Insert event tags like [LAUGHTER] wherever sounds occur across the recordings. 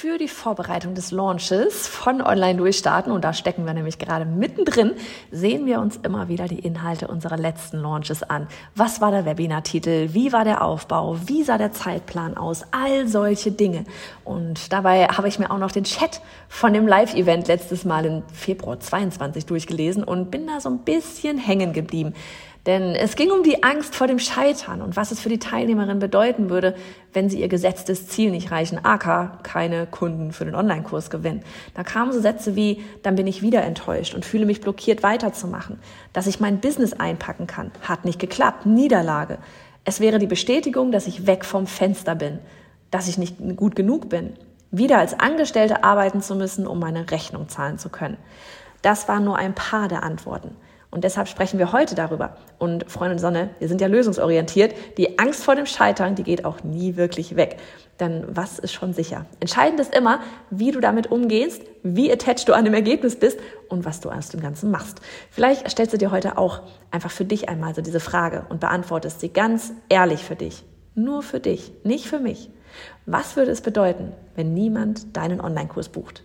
für die Vorbereitung des Launches von Online Durchstarten, und da stecken wir nämlich gerade mittendrin, sehen wir uns immer wieder die Inhalte unserer letzten Launches an. Was war der Webinartitel? Wie war der Aufbau? Wie sah der Zeitplan aus? All solche Dinge. Und dabei habe ich mir auch noch den Chat von dem Live-Event letztes Mal im Februar 22 durchgelesen und bin da so ein bisschen hängen geblieben. Denn es ging um die Angst vor dem Scheitern und was es für die Teilnehmerin bedeuten würde, wenn sie ihr gesetztes Ziel nicht reichen, AK keine Kunden für den Online-Kurs gewinnen. Da kamen so Sätze wie, dann bin ich wieder enttäuscht und fühle mich blockiert weiterzumachen. Dass ich mein Business einpacken kann, hat nicht geklappt, Niederlage. Es wäre die Bestätigung, dass ich weg vom Fenster bin, dass ich nicht gut genug bin, wieder als Angestellte arbeiten zu müssen, um meine Rechnung zahlen zu können. Das waren nur ein paar der Antworten. Und deshalb sprechen wir heute darüber. Und Freundin Sonne, wir sind ja lösungsorientiert. Die Angst vor dem Scheitern, die geht auch nie wirklich weg. Denn was ist schon sicher? Entscheidend ist immer, wie du damit umgehst, wie attached du an dem Ergebnis bist und was du aus dem Ganzen machst. Vielleicht stellst du dir heute auch einfach für dich einmal so diese Frage und beantwortest sie ganz ehrlich für dich. Nur für dich, nicht für mich. Was würde es bedeuten, wenn niemand deinen Online-Kurs bucht?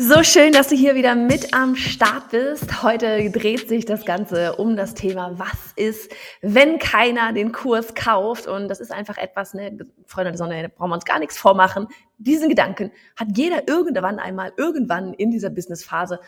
So schön, dass du hier wieder mit am Start bist. Heute dreht sich das Ganze um das Thema, was ist, wenn keiner den Kurs kauft? Und das ist einfach etwas, ne, Freunde der Sonne, da brauchen wir uns gar nichts vormachen. Diesen Gedanken hat jeder irgendwann einmal, irgendwann in dieser Businessphase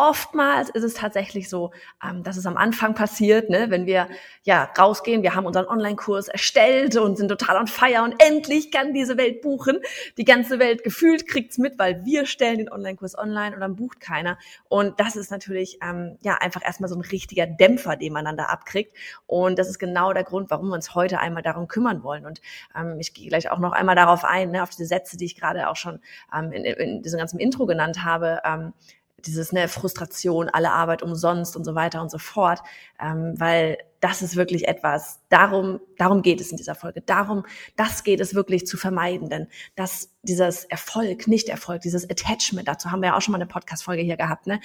Oftmals ist es tatsächlich so, ähm, dass es am Anfang passiert, ne, wenn wir ja rausgehen, wir haben unseren Online-Kurs erstellt und sind total on fire und endlich kann diese Welt buchen. Die ganze Welt gefühlt kriegt's mit, weil wir stellen den Online-Kurs online und dann bucht keiner. Und das ist natürlich ähm, ja einfach erstmal so ein richtiger Dämpfer, den man dann da abkriegt. Und das ist genau der Grund, warum wir uns heute einmal darum kümmern wollen. Und ähm, ich gehe gleich auch noch einmal darauf ein, ne, auf diese Sätze, die ich gerade auch schon ähm, in, in diesem ganzen Intro genannt habe. Ähm, dieses ne, Frustration, alle Arbeit umsonst und so weiter und so fort, ähm, weil das ist wirklich etwas, darum, darum geht es in dieser Folge, darum, das geht es wirklich zu vermeiden, denn dass dieses Erfolg, nicht Erfolg, dieses Attachment, dazu haben wir ja auch schon mal eine Podcast-Folge hier gehabt, ne,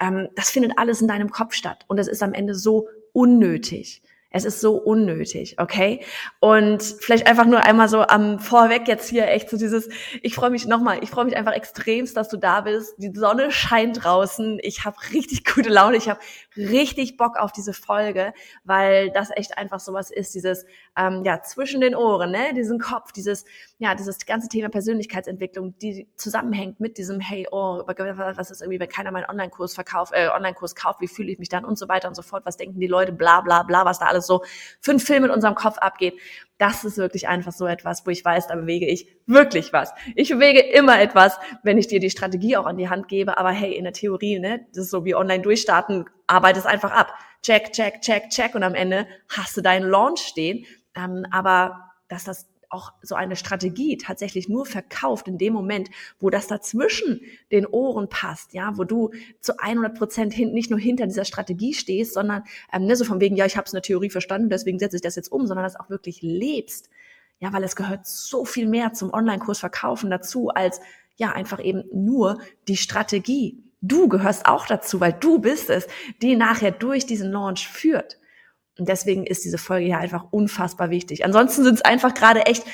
ähm, das findet alles in deinem Kopf statt. Und es ist am Ende so unnötig. Es ist so unnötig, okay? Und vielleicht einfach nur einmal so am Vorweg jetzt hier echt so dieses, ich freue mich nochmal, ich freue mich einfach extremst, dass du da bist. Die Sonne scheint draußen. Ich habe richtig [LAUGHS] gute Laune. Ich habe richtig Bock auf diese Folge, weil das echt einfach sowas ist, dieses, ähm, ja, zwischen den Ohren, ne? diesen Kopf, dieses, ja, dieses ganze Thema Persönlichkeitsentwicklung, die zusammenhängt mit diesem, hey, oh, was ist irgendwie, wenn keiner meinen Online-Kurs verkauft, äh, Online-Kurs kauft, wie fühle ich mich dann und so weiter und so fort, was denken die Leute, bla bla bla, was da alles so für einen Film in unserem Kopf abgeht. Das ist wirklich einfach so etwas, wo ich weiß, da bewege ich wirklich was. Ich bewege immer etwas, wenn ich dir die Strategie auch an die Hand gebe. Aber hey, in der Theorie, ne, das ist so wie online durchstarten, arbeite es einfach ab. Check, check, check, check. Und am Ende hast du deinen Launch stehen. Ähm, aber dass das auch so eine Strategie tatsächlich nur verkauft in dem Moment, wo das dazwischen den Ohren passt, ja, wo du zu 100 Prozent hin, nicht nur hinter dieser Strategie stehst, sondern ähm, ne, so von wegen, ja, ich habe es in der Theorie verstanden, deswegen setze ich das jetzt um, sondern das auch wirklich lebst, ja, weil es gehört so viel mehr zum Online-Kurs verkaufen dazu als ja einfach eben nur die Strategie. Du gehörst auch dazu, weil du bist es, die nachher durch diesen Launch führt. Und deswegen ist diese Folge hier einfach unfassbar wichtig. Ansonsten sind es einfach gerade echt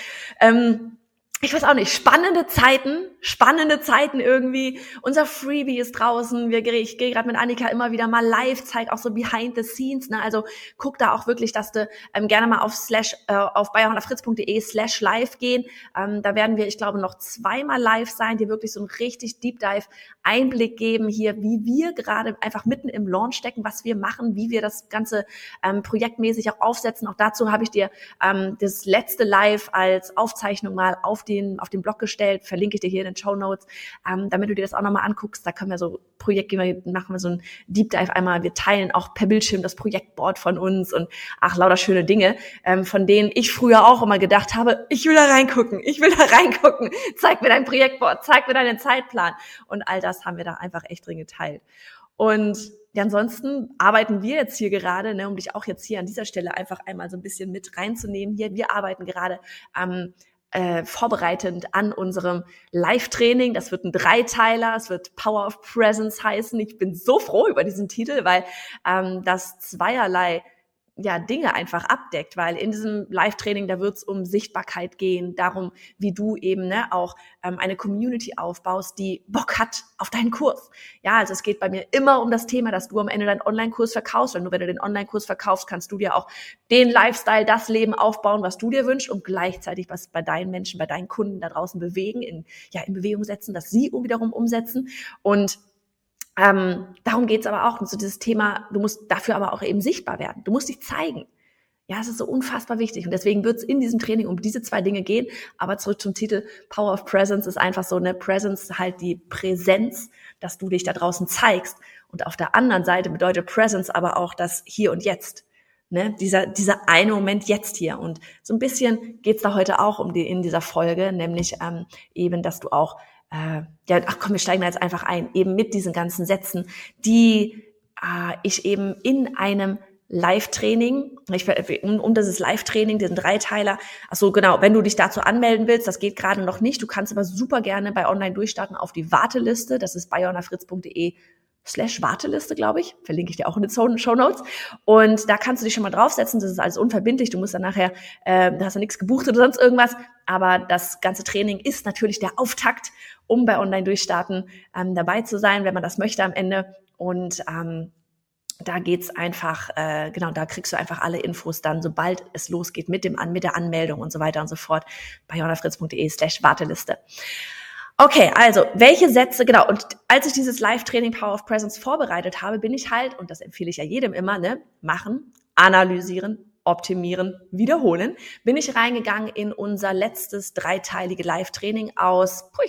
ähm, ich weiß auch nicht, spannende Zeiten, spannende Zeiten irgendwie. Unser Freebie ist draußen. Wir, ich gehe gerade mit Annika immer wieder mal live, zeige auch so behind the scenes. Ne? Also guck da auch wirklich, dass du ähm, gerne mal auf slash äh, auf bayerhonderfritz.de slash live gehen. Ähm, da werden wir, ich glaube, noch zweimal live sein, die wirklich so einen richtig Deep Dive Einblick geben hier, wie wir gerade einfach mitten im Launch stecken, was wir machen, wie wir das ganze ähm, projektmäßig auch aufsetzen. Auch dazu habe ich dir ähm, das letzte Live als Aufzeichnung mal auf den, auf den Blog gestellt, verlinke ich dir hier in den Show Notes, ähm, damit du dir das auch nochmal anguckst. Da können wir so Projekt, machen wir so ein Deep Dive einmal. Wir teilen auch per Bildschirm das Projektboard von uns und ach, lauter schöne Dinge, ähm, von denen ich früher auch immer gedacht habe, ich will da reingucken, ich will da reingucken, zeig mir dein Projektboard, zeig mir deinen Zeitplan. Und all das haben wir da einfach echt drin geteilt. Und ja, ansonsten arbeiten wir jetzt hier gerade, ne, um dich auch jetzt hier an dieser Stelle einfach einmal so ein bisschen mit reinzunehmen. Hier, wir arbeiten gerade am äh, vorbereitend an unserem Live-Training. Das wird ein Dreiteiler, es wird Power of Presence heißen. Ich bin so froh über diesen Titel, weil ähm, das zweierlei ja, Dinge einfach abdeckt, weil in diesem Live-Training, da wird es um Sichtbarkeit gehen, darum, wie du eben ne, auch ähm, eine Community aufbaust, die Bock hat auf deinen Kurs. Ja, also es geht bei mir immer um das Thema, dass du am Ende deinen Online-Kurs verkaufst, weil nur wenn du den Online-Kurs verkaufst, kannst du dir auch den Lifestyle, das Leben aufbauen, was du dir wünschst und gleichzeitig was bei deinen Menschen, bei deinen Kunden da draußen bewegen, in, ja, in Bewegung setzen, dass sie wiederum umsetzen und ähm, darum geht's aber auch. Und so dieses Thema, du musst dafür aber auch eben sichtbar werden. Du musst dich zeigen. Ja, es ist so unfassbar wichtig. Und deswegen wird es in diesem Training um diese zwei Dinge gehen. Aber zurück zum Titel, Power of Presence ist einfach so eine Presence, halt die Präsenz, dass du dich da draußen zeigst. Und auf der anderen Seite bedeutet Presence aber auch das Hier und Jetzt. Ne, dieser, dieser eine Moment jetzt hier. Und so ein bisschen geht's da heute auch um die in dieser Folge, nämlich ähm, eben, dass du auch äh, ja, ach komm, wir steigen da jetzt einfach ein, eben mit diesen ganzen Sätzen, die äh, ich eben in einem Live-Training, um, um dieses Live-Training, diesen Dreiteiler, ach so genau, wenn du dich dazu anmelden willst, das geht gerade noch nicht, du kannst aber super gerne bei Online durchstarten auf die Warteliste, das ist bayonafritz.de slash Warteliste, glaube ich. Verlinke ich dir auch in den Show Notes. Und da kannst du dich schon mal draufsetzen. Das ist alles unverbindlich. Du musst dann nachher, äh, da hast du nichts gebucht oder sonst irgendwas. Aber das ganze Training ist natürlich der Auftakt, um bei Online Durchstarten ähm, dabei zu sein, wenn man das möchte am Ende. Und ähm, da geht's einfach, äh, genau, da kriegst du einfach alle Infos dann, sobald es losgeht mit dem mit der Anmeldung und so weiter und so fort bei jonafritz.de slash Warteliste. Okay, also welche Sätze, genau, und als ich dieses Live-Training Power of Presence vorbereitet habe, bin ich halt, und das empfehle ich ja jedem immer, ne, machen, analysieren, optimieren, wiederholen, bin ich reingegangen in unser letztes dreiteilige Live-Training aus puh,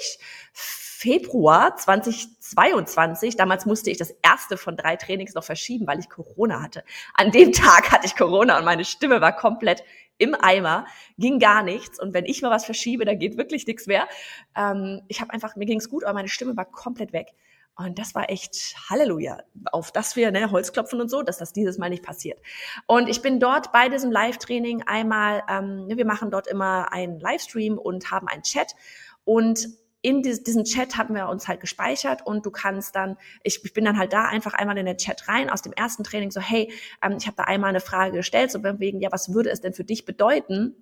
Februar 2022. Damals musste ich das erste von drei Trainings noch verschieben, weil ich Corona hatte. An dem [LAUGHS] Tag hatte ich Corona und meine Stimme war komplett im Eimer, ging gar nichts. Und wenn ich mal was verschiebe, da geht wirklich nichts mehr. Ähm, ich habe einfach, mir ging es gut, aber meine Stimme war komplett weg. Und das war echt Halleluja, auf das wir ne, Holzklopfen und so, dass das dieses Mal nicht passiert. Und ich bin dort bei diesem Live-Training einmal, ähm, wir machen dort immer einen Livestream und haben einen Chat. Und in diesen Chat hatten wir uns halt gespeichert und du kannst dann, ich, ich bin dann halt da einfach einmal in den Chat rein aus dem ersten Training so, hey, ähm, ich habe da einmal eine Frage gestellt, so wegen, ja, was würde es denn für dich bedeuten,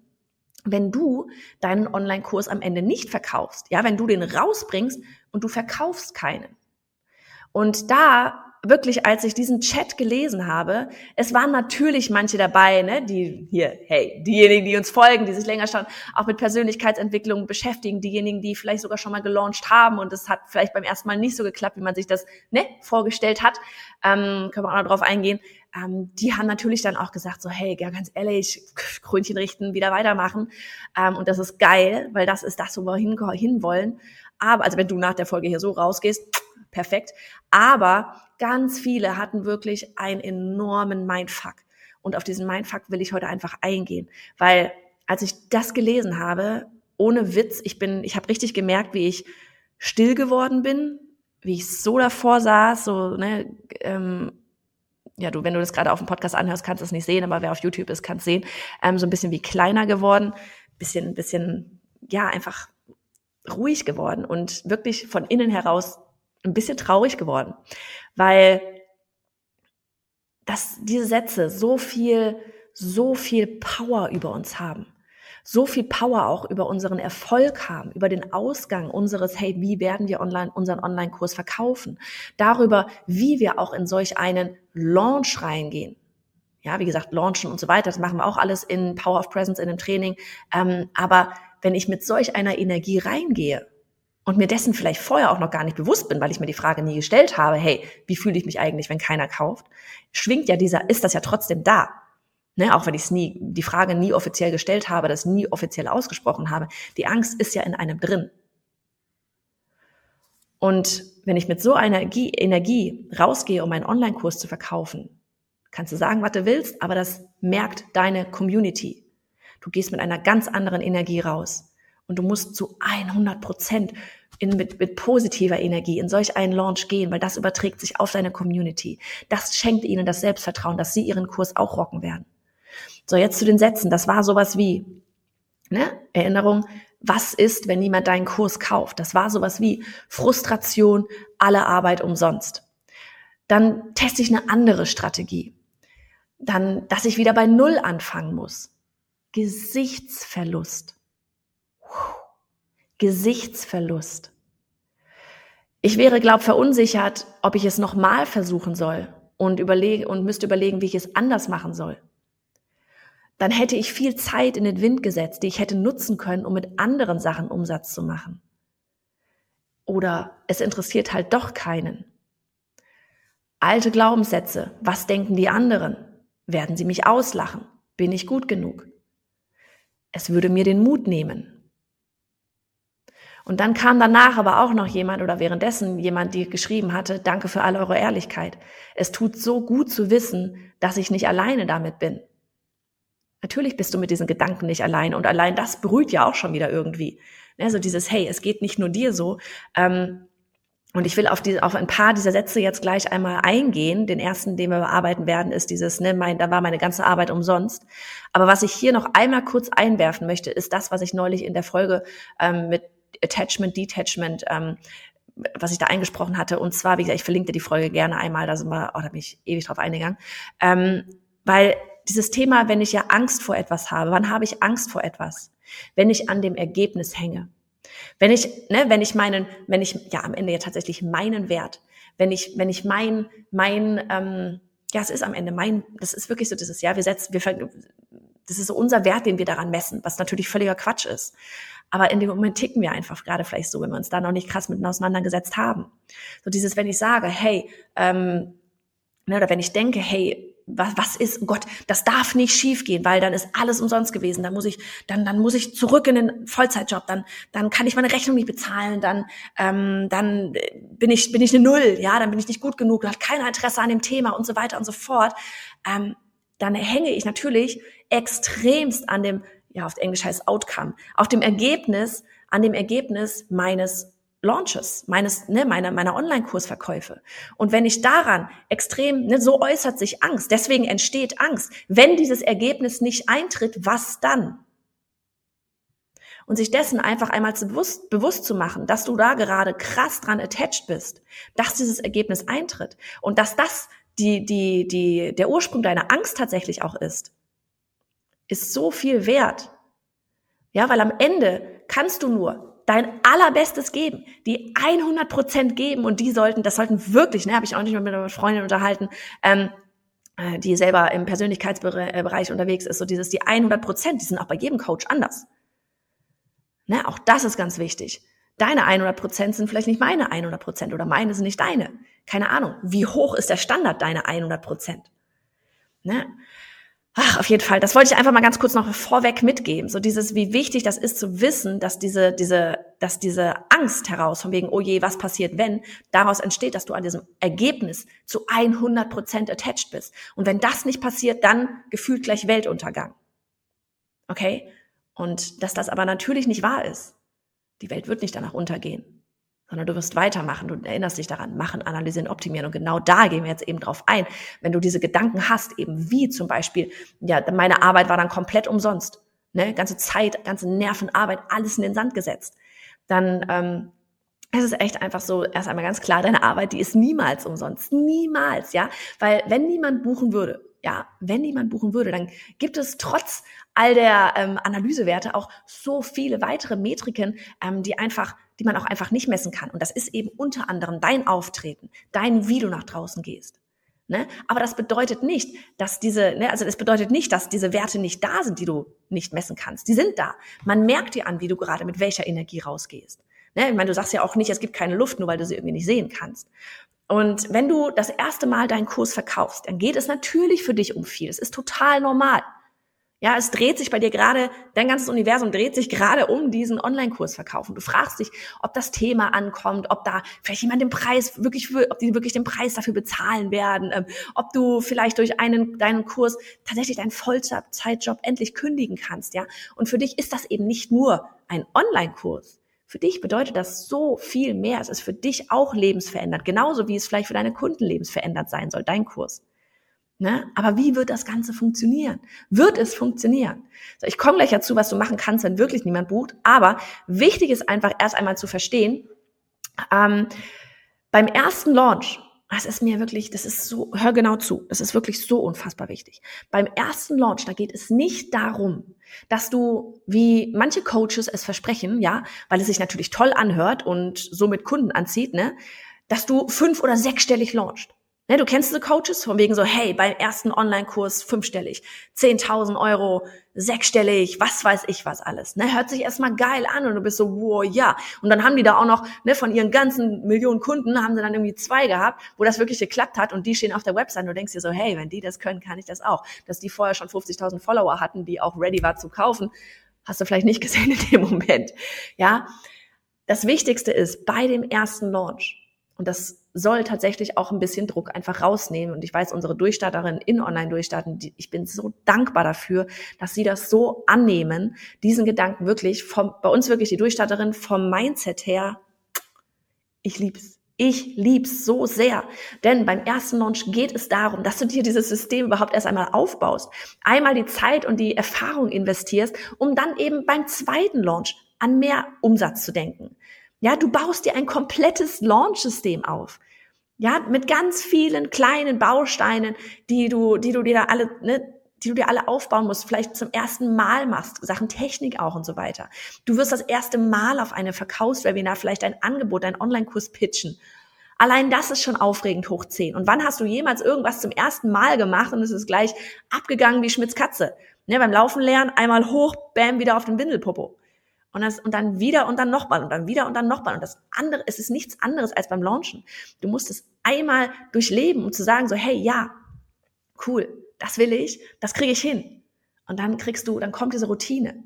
wenn du deinen Online-Kurs am Ende nicht verkaufst, ja, wenn du den rausbringst und du verkaufst keinen. Und da wirklich, als ich diesen Chat gelesen habe, es waren natürlich manche dabei, ne, die hier, hey, diejenigen, die uns folgen, die sich länger schon auch mit Persönlichkeitsentwicklung beschäftigen, diejenigen, die vielleicht sogar schon mal gelauncht haben und es hat vielleicht beim ersten Mal nicht so geklappt, wie man sich das ne, vorgestellt hat, ähm, können wir auch noch drauf eingehen. Ähm, die haben natürlich dann auch gesagt, so, hey, ja, ganz ehrlich, Krönchen richten, wieder weitermachen. Ähm, und das ist geil, weil das ist das, wo wir hin, hinwollen. Aber, also wenn du nach der Folge hier so rausgehst, perfekt. Aber ganz viele hatten wirklich einen enormen Mindfuck. Und auf diesen Mindfuck will ich heute einfach eingehen, weil als ich das gelesen habe, ohne Witz, ich bin, ich habe richtig gemerkt, wie ich still geworden bin, wie ich so davor saß, so ne, ähm, ja, du, wenn du das gerade auf dem Podcast anhörst, kannst du es nicht sehen, aber wer auf YouTube ist, kann es sehen, ähm, so ein bisschen wie kleiner geworden, bisschen, bisschen, ja, einfach ruhig geworden und wirklich von innen heraus ein bisschen traurig geworden, weil dass diese Sätze so viel, so viel Power über uns haben, so viel Power auch über unseren Erfolg haben, über den Ausgang unseres, hey, wie werden wir online, unseren Online-Kurs verkaufen, darüber, wie wir auch in solch einen Launch reingehen. Ja, wie gesagt, launchen und so weiter, das machen wir auch alles in Power of Presence in dem Training. Ähm, aber wenn ich mit solch einer Energie reingehe, und mir dessen vielleicht vorher auch noch gar nicht bewusst bin, weil ich mir die Frage nie gestellt habe, hey, wie fühle ich mich eigentlich, wenn keiner kauft, schwingt ja dieser, ist das ja trotzdem da. Ne, auch wenn ich nie, die Frage nie offiziell gestellt habe, das nie offiziell ausgesprochen habe. Die Angst ist ja in einem drin. Und wenn ich mit so einer Energie, Energie rausgehe, um einen Online-Kurs zu verkaufen, kannst du sagen, was du willst, aber das merkt deine Community. Du gehst mit einer ganz anderen Energie raus. Und du musst zu 100 Prozent in, mit, mit positiver Energie in solch einen Launch gehen, weil das überträgt sich auf deine Community. Das schenkt ihnen das Selbstvertrauen, dass sie ihren Kurs auch rocken werden. So, jetzt zu den Sätzen. Das war sowas wie, ne? Erinnerung, was ist, wenn niemand deinen Kurs kauft? Das war sowas wie Frustration, alle Arbeit umsonst. Dann teste ich eine andere Strategie. Dann, dass ich wieder bei Null anfangen muss. Gesichtsverlust. Gesichtsverlust. Ich wäre, glaub, verunsichert, ob ich es nochmal versuchen soll und überlege und müsste überlegen, wie ich es anders machen soll. Dann hätte ich viel Zeit in den Wind gesetzt, die ich hätte nutzen können, um mit anderen Sachen Umsatz zu machen. Oder es interessiert halt doch keinen. Alte Glaubenssätze. Was denken die anderen? Werden sie mich auslachen? Bin ich gut genug? Es würde mir den Mut nehmen. Und dann kam danach aber auch noch jemand oder währenddessen jemand, die geschrieben hatte, danke für all eure Ehrlichkeit. Es tut so gut zu wissen, dass ich nicht alleine damit bin. Natürlich bist du mit diesen Gedanken nicht allein und allein das berührt ja auch schon wieder irgendwie. Also dieses, hey, es geht nicht nur dir so. Ähm, und ich will auf, die, auf ein paar dieser Sätze jetzt gleich einmal eingehen. Den ersten, den wir bearbeiten werden, ist dieses, ne, mein, da war meine ganze Arbeit umsonst. Aber was ich hier noch einmal kurz einwerfen möchte, ist das, was ich neulich in der Folge ähm, mit Attachment, Detachment, ähm, was ich da eingesprochen hatte. Und zwar, wie gesagt, ich verlinke dir die Folge gerne einmal, da sind wir, oh, da bin ich ewig drauf eingegangen. Ähm, weil dieses Thema, wenn ich ja Angst vor etwas habe, wann habe ich Angst vor etwas? Wenn ich an dem Ergebnis hänge. Wenn ich, ne, wenn ich meinen, wenn ich ja am Ende ja tatsächlich meinen Wert, wenn ich, wenn ich mein, mein, ähm, ja, es ist am Ende mein, das ist wirklich so dieses, ja, wir setzen, wir, das ist so unser Wert, den wir daran messen, was natürlich völliger Quatsch ist. Aber in dem Moment ticken wir einfach gerade vielleicht so, wenn wir uns da noch nicht krass miteinander auseinandergesetzt haben. So dieses, wenn ich sage, hey, ähm, ne, oder wenn ich denke, hey, was, was ist, oh Gott, das darf nicht schiefgehen, weil dann ist alles umsonst gewesen. Dann muss ich, dann, dann muss ich zurück in den Vollzeitjob. Dann, dann kann ich meine Rechnung nicht bezahlen. Dann, ähm, dann bin ich, bin ich eine Null. Ja, dann bin ich nicht gut genug. Hat keiner Interesse an dem Thema und so weiter und so fort. Ähm, dann hänge ich natürlich extremst an dem ja, auf Englisch heißt Outcome, auf dem Ergebnis, an dem Ergebnis meines Launches, meines, ne, meiner, meiner Online-Kursverkäufe. Und wenn ich daran extrem, ne, so äußert sich Angst, deswegen entsteht Angst. Wenn dieses Ergebnis nicht eintritt, was dann? Und sich dessen einfach einmal zu bewusst, bewusst zu machen, dass du da gerade krass dran attached bist, dass dieses Ergebnis eintritt und dass das die, die, die, der Ursprung deiner Angst tatsächlich auch ist ist so viel wert. Ja, weil am Ende kannst du nur dein allerbestes geben, die 100 Prozent geben und die sollten, das sollten wirklich, ne, habe ich auch nicht mal mit einer Freundin unterhalten, ähm, äh, die selber im Persönlichkeitsbereich unterwegs ist, so dieses, die 100 Prozent, die sind auch bei jedem Coach anders. Ne, auch das ist ganz wichtig. Deine 100 Prozent sind vielleicht nicht meine 100 Prozent oder meine sind nicht deine. Keine Ahnung. Wie hoch ist der Standard deiner 100 Prozent? Ne? Ach, auf jeden Fall. Das wollte ich einfach mal ganz kurz noch vorweg mitgeben. So dieses, wie wichtig das ist zu wissen, dass diese, diese, dass diese Angst heraus, von wegen, oh je, was passiert, wenn, daraus entsteht, dass du an diesem Ergebnis zu 100 Prozent attached bist. Und wenn das nicht passiert, dann gefühlt gleich Weltuntergang. Okay? Und dass das aber natürlich nicht wahr ist. Die Welt wird nicht danach untergehen sondern du wirst weitermachen. Du erinnerst dich daran, machen, analysieren, optimieren. Und genau da gehen wir jetzt eben drauf ein. Wenn du diese Gedanken hast, eben wie zum Beispiel, ja, meine Arbeit war dann komplett umsonst. Ne? Ganze Zeit, ganze Nervenarbeit, alles in den Sand gesetzt. Dann ähm, es ist echt einfach so, erst einmal ganz klar, deine Arbeit, die ist niemals umsonst. Niemals, ja. Weil wenn niemand buchen würde, ja, wenn niemand buchen würde, dann gibt es trotz all der ähm, Analysewerte auch so viele weitere Metriken, ähm, die einfach die man auch einfach nicht messen kann. Und das ist eben unter anderem dein Auftreten, dein, wie du nach draußen gehst. Ne? Aber das bedeutet nicht, dass diese, ne, also das bedeutet nicht, dass diese Werte nicht da sind, die du nicht messen kannst. Die sind da. Man merkt dir an, wie du gerade mit welcher Energie rausgehst. Ne? Ich meine, du sagst ja auch nicht, es gibt keine Luft, nur weil du sie irgendwie nicht sehen kannst. Und wenn du das erste Mal deinen Kurs verkaufst, dann geht es natürlich für dich um viel. Es ist total normal. Ja, es dreht sich bei dir gerade, dein ganzes Universum dreht sich gerade um diesen Online-Kurs verkaufen. Du fragst dich, ob das Thema ankommt, ob da vielleicht jemand den Preis wirklich, ob die wirklich den Preis dafür bezahlen werden, ähm, ob du vielleicht durch einen, deinen Kurs tatsächlich deinen Vollzeitjob endlich kündigen kannst, ja. Und für dich ist das eben nicht nur ein Online-Kurs. Für dich bedeutet das so viel mehr. Es ist für dich auch lebensverändert, genauso wie es vielleicht für deine Kunden lebensverändert sein soll, dein Kurs. Ne? Aber wie wird das Ganze funktionieren? Wird es funktionieren? So, ich komme gleich dazu, was du machen kannst, wenn wirklich niemand bucht. Aber wichtig ist einfach erst einmal zu verstehen, ähm, beim ersten Launch, das ist mir wirklich, das ist so, hör genau zu, das ist wirklich so unfassbar wichtig. Beim ersten Launch, da geht es nicht darum, dass du, wie manche Coaches es versprechen, ja, weil es sich natürlich toll anhört und somit Kunden anzieht, ne, dass du fünf- oder sechsstellig launchst. Ne, du kennst diese Coaches von wegen so, hey, beim ersten Online-Kurs fünfstellig, 10.000 Euro, sechsstellig, was weiß ich was alles. Ne, hört sich erstmal geil an und du bist so, wow, ja. Und dann haben die da auch noch, ne, von ihren ganzen Millionen Kunden haben sie dann irgendwie zwei gehabt, wo das wirklich geklappt hat und die stehen auf der Website und du denkst dir so, hey, wenn die das können, kann ich das auch. Dass die vorher schon 50.000 Follower hatten, die auch ready war zu kaufen, hast du vielleicht nicht [LAUGHS] gesehen in dem Moment. Ja. Das Wichtigste ist bei dem ersten Launch, und das soll tatsächlich auch ein bisschen Druck einfach rausnehmen. Und ich weiß, unsere Durchstarterin in Online-Durchstarten, ich bin so dankbar dafür, dass sie das so annehmen, diesen Gedanken wirklich vom, bei uns wirklich die Durchstarterin vom Mindset her, ich lieb's. Ich lieb's so sehr. Denn beim ersten Launch geht es darum, dass du dir dieses System überhaupt erst einmal aufbaust. Einmal die Zeit und die Erfahrung investierst, um dann eben beim zweiten Launch an mehr Umsatz zu denken. Ja, du baust dir ein komplettes Launch-System auf. Ja, mit ganz vielen kleinen Bausteinen, die du, die du dir da alle, ne, die du dir alle aufbauen musst, vielleicht zum ersten Mal machst, Sachen Technik auch und so weiter. Du wirst das erste Mal auf einem Verkaufswebinar vielleicht ein Angebot, ein Online-Kurs pitchen. Allein das ist schon aufregend hoch 10. Und wann hast du jemals irgendwas zum ersten Mal gemacht und es ist gleich abgegangen wie Schmitz Katze? Ne, beim Laufen lernen, einmal hoch, bam, wieder auf den Windelpopo. Und, das, und dann wieder und dann nochmal und dann wieder und dann nochmal. Und das andere, es ist nichts anderes als beim Launchen. Du musst es einmal durchleben, um zu sagen so, hey, ja, cool, das will ich, das kriege ich hin. Und dann kriegst du, dann kommt diese Routine.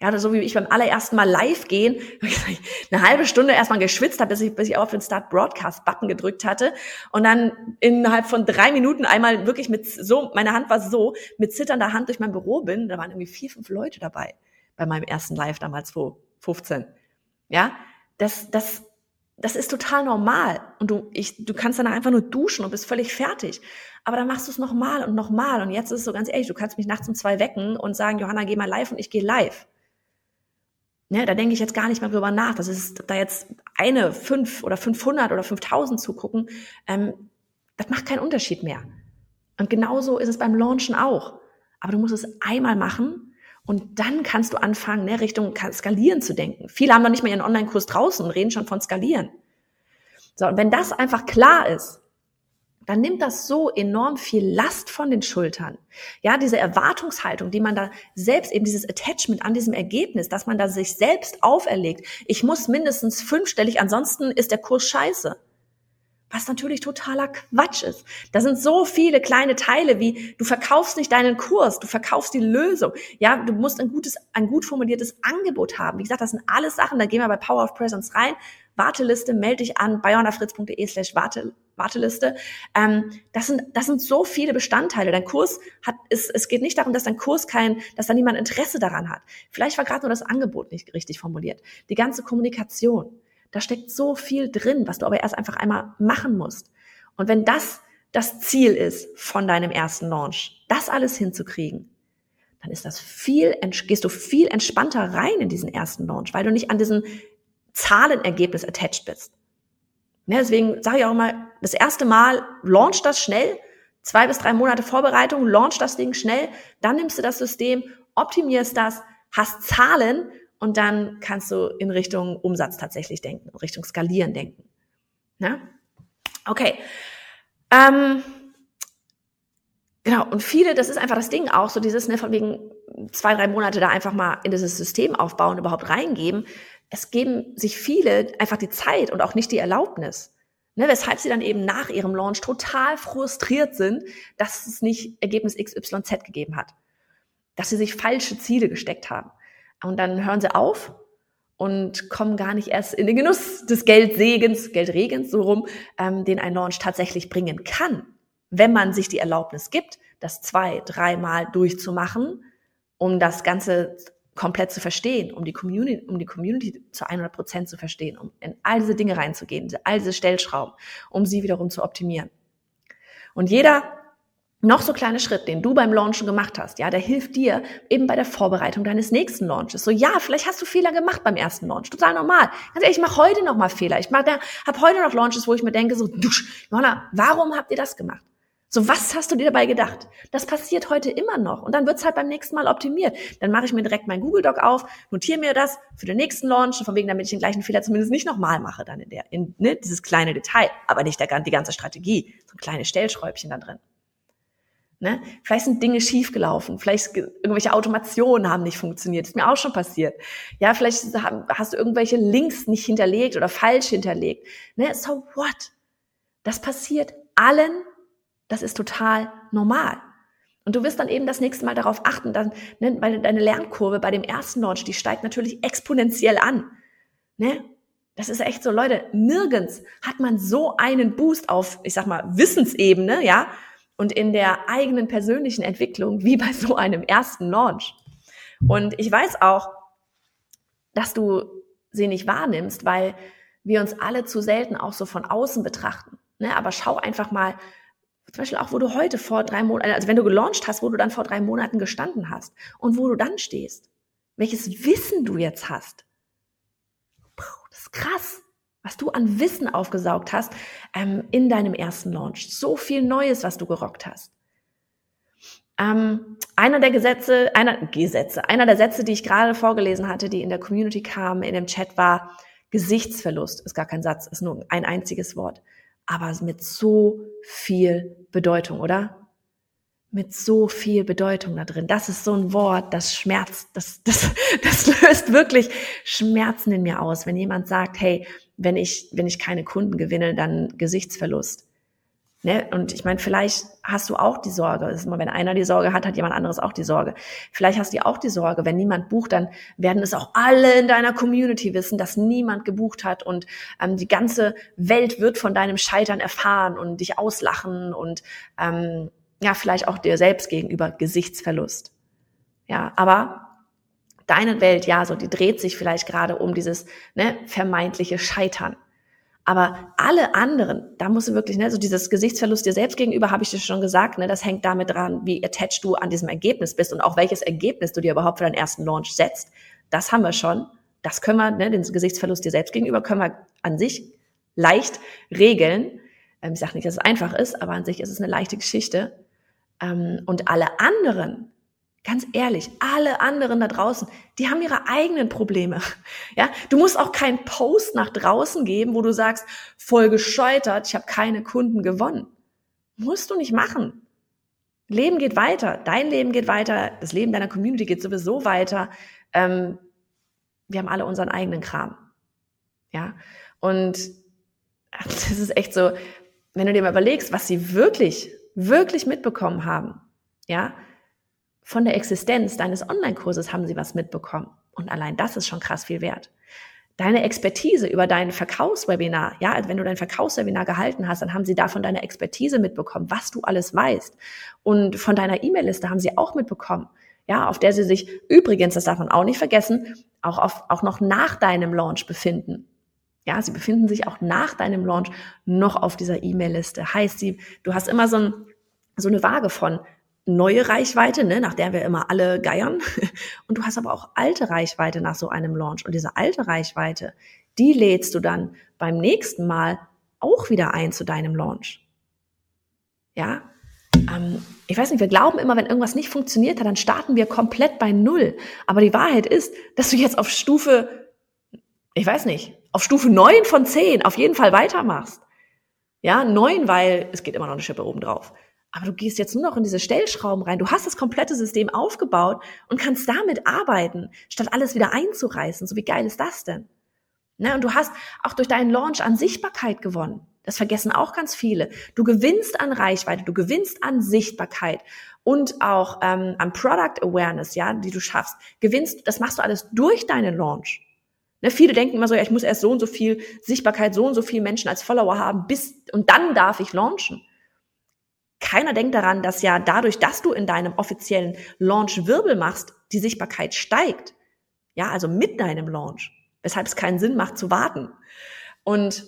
Ja, so wie ich beim allerersten Mal live gehen, [LAUGHS] eine halbe Stunde erstmal geschwitzt habe, bis ich, bis ich auf den Start Broadcast Button gedrückt hatte und dann innerhalb von drei Minuten einmal wirklich mit so, meine Hand war so, mit zitternder Hand durch mein Büro bin, da waren irgendwie vier, fünf Leute dabei bei meinem ersten Live damals vor 15. Ja, das, das, das ist total normal. Und du, ich, du kannst danach einfach nur duschen und bist völlig fertig. Aber dann machst du es nochmal und nochmal. Und jetzt ist es so ganz ehrlich, du kannst mich nachts um zwei wecken und sagen, Johanna, geh mal live und ich gehe live. Ne, da denke ich jetzt gar nicht mehr drüber nach. Das ist da jetzt eine, fünf oder 500 oder 5000 zugucken. Ähm, das macht keinen Unterschied mehr. Und genauso ist es beim Launchen auch. Aber du musst es einmal machen und dann kannst du anfangen, ne, Richtung Skalieren zu denken. Viele haben noch nicht mal ihren Online-Kurs draußen und reden schon von Skalieren. So, und wenn das einfach klar ist, dann nimmt das so enorm viel Last von den Schultern. Ja, diese Erwartungshaltung, die man da selbst eben dieses Attachment an diesem Ergebnis, dass man da sich selbst auferlegt. Ich muss mindestens fünfstellig, ansonsten ist der Kurs scheiße was natürlich totaler Quatsch ist. Da sind so viele kleine Teile wie du verkaufst nicht deinen Kurs, du verkaufst die Lösung. Ja, du musst ein gutes, ein gut formuliertes Angebot haben. Wie gesagt, das sind alles Sachen, da gehen wir bei Power of Presence rein. Warteliste, melde dich an, bayonafritz.de slash Warteliste. Ähm, das sind, das sind so viele Bestandteile. Dein Kurs hat, es, es geht nicht darum, dass dein Kurs kein, dass da niemand Interesse daran hat. Vielleicht war gerade nur das Angebot nicht richtig formuliert. Die ganze Kommunikation. Da steckt so viel drin, was du aber erst einfach einmal machen musst. Und wenn das das Ziel ist von deinem ersten Launch, das alles hinzukriegen, dann ist das viel, gehst du viel entspannter rein in diesen ersten Launch, weil du nicht an diesem Zahlenergebnis attached bist. Ja, deswegen sage ich auch mal, das erste Mal launch das schnell, zwei bis drei Monate Vorbereitung, launch das Ding schnell, dann nimmst du das System, optimierst das, hast Zahlen und dann kannst du in Richtung Umsatz tatsächlich denken, in Richtung Skalieren denken. Na? Okay. Ähm, genau, und viele, das ist einfach das Ding auch, so dieses, ne, von wegen zwei, drei Monate da einfach mal in dieses System aufbauen, überhaupt reingeben. Es geben sich viele einfach die Zeit und auch nicht die Erlaubnis. Ne, weshalb sie dann eben nach ihrem Launch total frustriert sind, dass es nicht Ergebnis XYZ gegeben hat. Dass sie sich falsche Ziele gesteckt haben. Und dann hören sie auf und kommen gar nicht erst in den Genuss des Geldsegens, Geldregens, so rum, ähm, den ein Launch tatsächlich bringen kann, wenn man sich die Erlaubnis gibt, das zwei, dreimal durchzumachen, um das Ganze komplett zu verstehen, um die Community, um die Community zu 100 Prozent zu verstehen, um in all diese Dinge reinzugehen, all diese Stellschrauben, um sie wiederum zu optimieren. Und jeder noch so kleine Schritt, den du beim Launchen gemacht hast, ja, der hilft dir eben bei der Vorbereitung deines nächsten Launches. So, ja, vielleicht hast du Fehler gemacht beim ersten Launch, total normal. Ganz ehrlich, ich mache heute noch mal Fehler. Ich mache, habe heute noch Launches, wo ich mir denke, so, dusch, Johanna, warum habt ihr das gemacht? So, was hast du dir dabei gedacht? Das passiert heute immer noch. Und dann wird's halt beim nächsten Mal optimiert. Dann mache ich mir direkt mein Google Doc auf, notiere mir das für den nächsten Launch, von wegen, damit ich den gleichen Fehler zumindest nicht nochmal mache, dann in der, in, ne, dieses kleine Detail, aber nicht der, die ganze Strategie. So ein kleines Stellschräubchen da drin. Ne? Vielleicht sind Dinge schiefgelaufen, vielleicht irgendwelche Automationen haben nicht funktioniert, ist mir auch schon passiert. Ja, vielleicht hast du irgendwelche Links nicht hinterlegt oder falsch hinterlegt. Ne? So what? Das passiert allen das ist total normal. Und du wirst dann eben das nächste Mal darauf achten, dann, ne, weil deine Lernkurve bei dem ersten Launch, die steigt natürlich exponentiell an. Ne? Das ist echt so, Leute, nirgends hat man so einen Boost auf, ich sag mal, Wissensebene, ja, und in der eigenen persönlichen Entwicklung wie bei so einem ersten Launch. Und ich weiß auch, dass du sie nicht wahrnimmst, weil wir uns alle zu selten auch so von außen betrachten. Ne? Aber schau einfach mal, zum Beispiel auch, wo du heute vor drei Monaten, also wenn du gelauncht hast, wo du dann vor drei Monaten gestanden hast und wo du dann stehst. Welches Wissen du jetzt hast. Das ist krass, was du an Wissen aufgesaugt hast ähm, in deinem ersten Launch. So viel Neues, was du gerockt hast. Ähm, einer der Gesetze, einer Gesetze, einer der Sätze, die ich gerade vorgelesen hatte, die in der Community kamen, in dem Chat war Gesichtsverlust. Ist gar kein Satz, ist nur ein einziges Wort aber mit so viel Bedeutung, oder? Mit so viel Bedeutung da drin. Das ist so ein Wort, das schmerzt, das, das, [LAUGHS] das löst wirklich Schmerzen in mir aus, wenn jemand sagt, hey, wenn ich, wenn ich keine Kunden gewinne, dann Gesichtsverlust. Ne? Und ich meine, vielleicht hast du auch die Sorge. ist immer, wenn einer die Sorge hat, hat jemand anderes auch die Sorge. Vielleicht hast du auch die Sorge, wenn niemand bucht, dann werden es auch alle in deiner Community wissen, dass niemand gebucht hat und ähm, die ganze Welt wird von deinem Scheitern erfahren und dich auslachen und ähm, ja, vielleicht auch dir selbst gegenüber Gesichtsverlust. Ja, aber deine Welt, ja, so die dreht sich vielleicht gerade um dieses ne, vermeintliche Scheitern. Aber alle anderen, da musst du wirklich, ne, so dieses Gesichtsverlust dir selbst gegenüber, habe ich dir schon gesagt, ne, das hängt damit dran, wie attached du an diesem Ergebnis bist und auch welches Ergebnis du dir überhaupt für deinen ersten Launch setzt. Das haben wir schon. Das können wir, ne, den Gesichtsverlust dir selbst gegenüber können wir an sich leicht regeln. Ähm, ich sage nicht, dass es einfach ist, aber an sich ist es eine leichte Geschichte. Ähm, und alle anderen, Ganz ehrlich, alle anderen da draußen, die haben ihre eigenen Probleme. [LAUGHS] Ja, du musst auch keinen Post nach draußen geben, wo du sagst, voll gescheitert, ich habe keine Kunden gewonnen. Musst du nicht machen. Leben geht weiter, dein Leben geht weiter, das Leben deiner Community geht sowieso weiter. Ähm, wir haben alle unseren eigenen Kram. Ja, und [LAUGHS] das ist echt so, wenn du dir mal überlegst, was sie wirklich, wirklich mitbekommen haben, ja, von der Existenz deines Online-Kurses haben sie was mitbekommen. Und allein das ist schon krass viel wert. Deine Expertise über dein Verkaufswebinar, ja, wenn du dein Verkaufswebinar gehalten hast, dann haben sie davon deine Expertise mitbekommen, was du alles weißt. Und von deiner E-Mail-Liste haben sie auch mitbekommen, ja, auf der sie sich übrigens, das darf man auch nicht vergessen, auch, auf, auch noch nach deinem Launch befinden. Ja, sie befinden sich auch nach deinem Launch noch auf dieser E-Mail-Liste. Heißt sie, du hast immer so, ein, so eine Waage von, neue Reichweite, ne, nach der wir immer alle geiern. [LAUGHS] Und du hast aber auch alte Reichweite nach so einem Launch. Und diese alte Reichweite, die lädst du dann beim nächsten Mal auch wieder ein zu deinem Launch. Ja, ähm, ich weiß nicht, wir glauben immer, wenn irgendwas nicht funktioniert hat, dann starten wir komplett bei Null. Aber die Wahrheit ist, dass du jetzt auf Stufe, ich weiß nicht, auf Stufe neun von zehn auf jeden Fall weitermachst. Ja, neun, weil es geht immer noch eine Schippe oben drauf. Aber du gehst jetzt nur noch in diese Stellschrauben rein. Du hast das komplette System aufgebaut und kannst damit arbeiten, statt alles wieder einzureißen. So wie geil ist das denn? Ne? Und du hast auch durch deinen Launch an Sichtbarkeit gewonnen. Das vergessen auch ganz viele. Du gewinnst an Reichweite, du gewinnst an Sichtbarkeit und auch ähm, an Product Awareness, ja, die du schaffst. Gewinnst, das machst du alles durch deinen Launch. Ne, viele denken immer so, ja, ich muss erst so und so viel Sichtbarkeit, so und so viele Menschen als Follower haben, bis und dann darf ich launchen. Keiner denkt daran, dass ja dadurch, dass du in deinem offiziellen Launch Wirbel machst, die Sichtbarkeit steigt. Ja, also mit deinem Launch. Weshalb es keinen Sinn macht zu warten. Und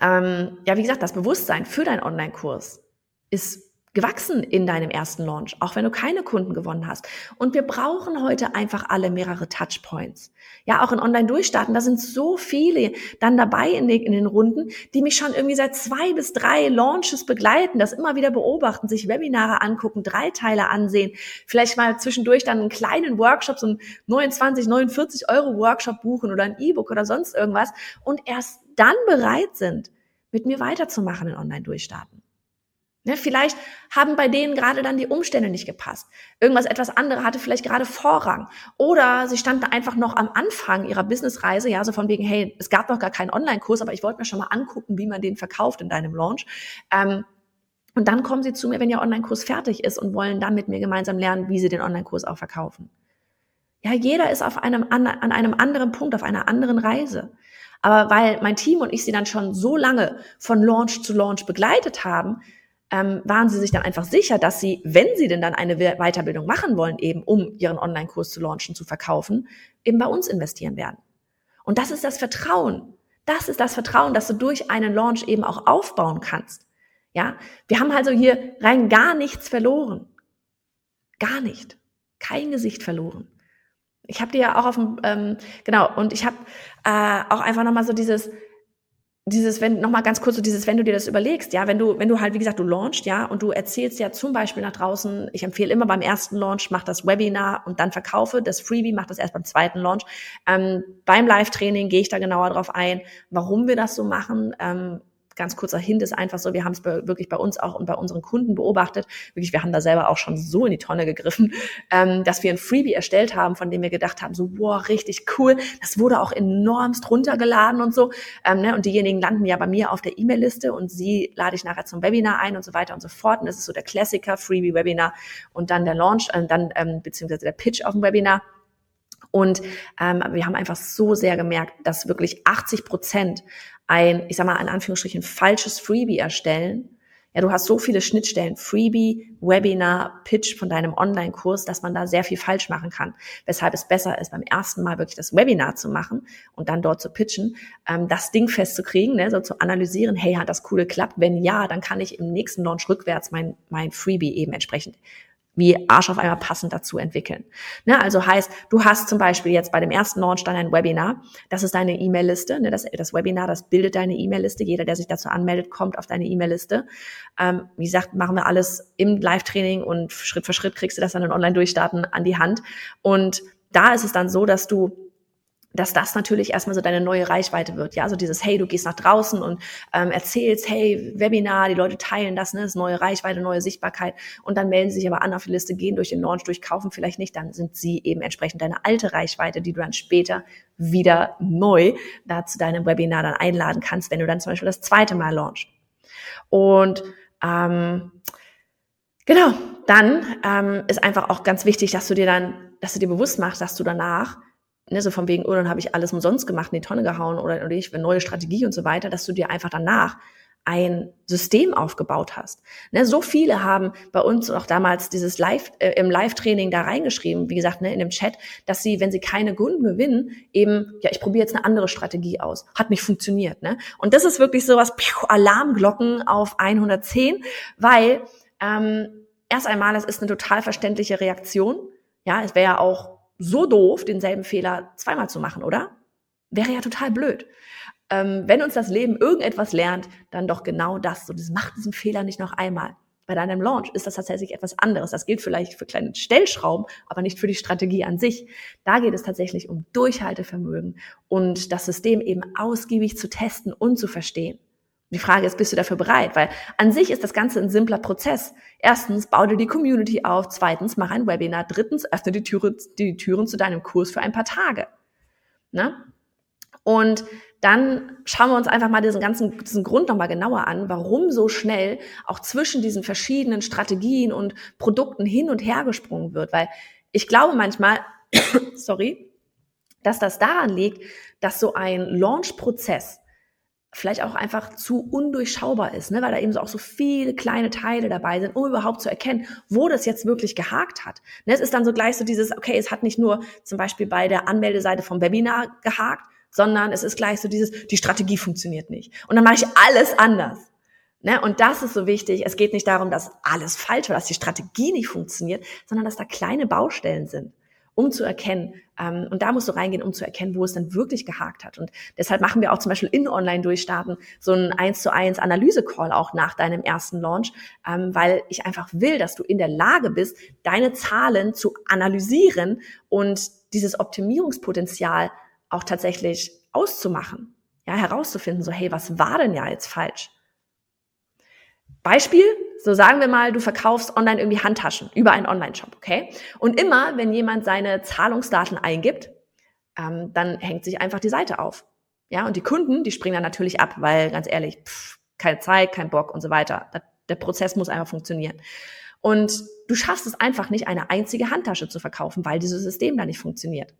ähm, ja, wie gesagt, das Bewusstsein für deinen Online-Kurs ist gewachsen in deinem ersten Launch, auch wenn du keine Kunden gewonnen hast. Und wir brauchen heute einfach alle mehrere Touchpoints. Ja, auch in Online-Durchstarten, da sind so viele dann dabei in den, in den Runden, die mich schon irgendwie seit zwei bis drei Launches begleiten, das immer wieder beobachten, sich Webinare angucken, drei Teile ansehen, vielleicht mal zwischendurch dann einen kleinen Workshop, so einen 29, 49 Euro Workshop buchen oder ein E-Book oder sonst irgendwas und erst dann bereit sind, mit mir weiterzumachen in Online-Durchstarten. Ne, vielleicht haben bei denen gerade dann die Umstände nicht gepasst. Irgendwas etwas andere hatte vielleicht gerade Vorrang. Oder sie standen einfach noch am Anfang ihrer Businessreise, ja, so von wegen, hey, es gab noch gar keinen Online-Kurs, aber ich wollte mir schon mal angucken, wie man den verkauft in deinem Launch. Ähm, und dann kommen sie zu mir, wenn ihr Online-Kurs fertig ist und wollen dann mit mir gemeinsam lernen, wie sie den Online-Kurs auch verkaufen. Ja, jeder ist auf einem, an einem anderen Punkt, auf einer anderen Reise. Aber weil mein Team und ich sie dann schon so lange von Launch zu Launch begleitet haben, ähm, waren sie sich dann einfach sicher, dass sie, wenn sie denn dann eine Weiterbildung machen wollen, eben um ihren Online-Kurs zu launchen, zu verkaufen, eben bei uns investieren werden. Und das ist das Vertrauen. Das ist das Vertrauen, dass du durch einen Launch eben auch aufbauen kannst. Ja, wir haben also hier rein gar nichts verloren. Gar nicht. Kein Gesicht verloren. Ich habe dir ja auch auf dem, ähm, genau, und ich habe äh, auch einfach nochmal so dieses, dieses, wenn, nochmal ganz kurz so dieses, wenn du dir das überlegst, ja, wenn du, wenn du halt, wie gesagt, du launchst, ja, und du erzählst ja zum Beispiel nach draußen, ich empfehle immer beim ersten Launch, mach das Webinar und dann verkaufe, das Freebie, mach das erst beim zweiten Launch. Ähm, beim Live-Training gehe ich da genauer drauf ein, warum wir das so machen, ähm, ganz kurzer Hint ist einfach so, wir haben es wirklich bei uns auch und bei unseren Kunden beobachtet. Wirklich, wir haben da selber auch schon so in die Tonne gegriffen, [LAUGHS] ähm, dass wir ein Freebie erstellt haben, von dem wir gedacht haben, so, wow, richtig cool. Das wurde auch enormst runtergeladen und so. Ähm, ne? Und diejenigen landen ja bei mir auf der E-Mail-Liste und sie lade ich nachher zum Webinar ein und so weiter und so fort. Und das ist so der Klassiker, Freebie-Webinar und dann der Launch, äh, dann ähm, beziehungsweise der Pitch auf dem Webinar. Und ähm, wir haben einfach so sehr gemerkt, dass wirklich 80 Prozent ein, ich sag mal, in Anführungsstrichen falsches Freebie erstellen. Ja, du hast so viele Schnittstellen, Freebie, Webinar, Pitch von deinem Online-Kurs, dass man da sehr viel falsch machen kann. Weshalb es besser ist, beim ersten Mal wirklich das Webinar zu machen und dann dort zu pitchen, ähm, das Ding festzukriegen, ne, so zu analysieren, hey, hat das coole geklappt? Wenn ja, dann kann ich im nächsten Launch rückwärts mein, mein Freebie eben entsprechend wie Arsch auf einmal passend dazu entwickeln. Ne, also heißt, du hast zum Beispiel jetzt bei dem ersten Launch dann ein Webinar, das ist deine E-Mail-Liste, ne, das, das Webinar, das bildet deine E-Mail-Liste, jeder, der sich dazu anmeldet, kommt auf deine E-Mail-Liste. Ähm, wie gesagt, machen wir alles im Live-Training und Schritt für Schritt kriegst du das dann in Online-Durchstarten an die Hand. Und da ist es dann so, dass du dass das natürlich erstmal so deine neue Reichweite wird. Ja, so dieses, hey, du gehst nach draußen und ähm, erzählst, hey, Webinar, die Leute teilen das, ne, das ist neue Reichweite, neue Sichtbarkeit und dann melden sie sich aber an auf die Liste, gehen durch den Launch, durchkaufen vielleicht nicht, dann sind sie eben entsprechend deine alte Reichweite, die du dann später wieder neu da zu deinem Webinar dann einladen kannst, wenn du dann zum Beispiel das zweite Mal launchst. Und ähm, genau, dann ähm, ist einfach auch ganz wichtig, dass du dir dann, dass du dir bewusst machst, dass du danach ne, so von wegen, oh, dann habe ich alles umsonst gemacht, in die Tonne gehauen oder, oder ich eine neue Strategie und so weiter, dass du dir einfach danach ein System aufgebaut hast. Ne, so viele haben bei uns auch damals dieses Live äh, im Live-Training da reingeschrieben, wie gesagt, ne, in dem Chat, dass sie, wenn sie keine Kunden gewinnen, eben, ja, ich probiere jetzt eine andere Strategie aus. Hat nicht funktioniert. Ne? Und das ist wirklich sowas, piu, Alarmglocken auf 110, weil ähm, erst einmal, es ist eine total verständliche Reaktion. Ja, es wäre ja auch so doof, denselben Fehler zweimal zu machen, oder? Wäre ja total blöd. Ähm, wenn uns das Leben irgendetwas lernt, dann doch genau das. So, das macht diesen Fehler nicht noch einmal. Bei deinem Launch ist das tatsächlich etwas anderes. Das gilt vielleicht für kleine Stellschrauben, aber nicht für die Strategie an sich. Da geht es tatsächlich um Durchhaltevermögen und das System eben ausgiebig zu testen und zu verstehen. Die Frage ist, bist du dafür bereit? Weil an sich ist das Ganze ein simpler Prozess. Erstens, bau dir die Community auf. Zweitens, mach ein Webinar. Drittens, öffne die, Türe, die Türen zu deinem Kurs für ein paar Tage. Ne? Und dann schauen wir uns einfach mal diesen ganzen diesen Grund nochmal genauer an, warum so schnell auch zwischen diesen verschiedenen Strategien und Produkten hin und her gesprungen wird. Weil ich glaube manchmal, [COUGHS] sorry, dass das daran liegt, dass so ein Launch-Prozess vielleicht auch einfach zu undurchschaubar ist, ne? weil da eben so auch so viele kleine Teile dabei sind, um überhaupt zu erkennen, wo das jetzt wirklich gehakt hat. Ne? Es ist dann so gleich so dieses, okay, es hat nicht nur zum Beispiel bei der Anmeldeseite vom Webinar gehakt, sondern es ist gleich so dieses, die Strategie funktioniert nicht. Und dann mache ich alles anders. Ne? Und das ist so wichtig. Es geht nicht darum, dass alles falsch war, dass die Strategie nicht funktioniert, sondern dass da kleine Baustellen sind um zu erkennen, ähm, und da musst du reingehen, um zu erkennen, wo es dann wirklich gehakt hat. Und deshalb machen wir auch zum Beispiel in Online-Durchstarten so einen 1 zu 1 Analyse-Call auch nach deinem ersten Launch, ähm, weil ich einfach will, dass du in der Lage bist, deine Zahlen zu analysieren und dieses Optimierungspotenzial auch tatsächlich auszumachen. Ja, herauszufinden, so, hey, was war denn ja jetzt falsch? Beispiel, so sagen wir mal, du verkaufst online irgendwie Handtaschen über einen Online-Shop, okay? Und immer, wenn jemand seine Zahlungsdaten eingibt, ähm, dann hängt sich einfach die Seite auf. Ja, und die Kunden, die springen dann natürlich ab, weil ganz ehrlich, pff, keine Zeit, kein Bock und so weiter. Der Prozess muss einfach funktionieren. Und du schaffst es einfach nicht, eine einzige Handtasche zu verkaufen, weil dieses System da nicht funktioniert.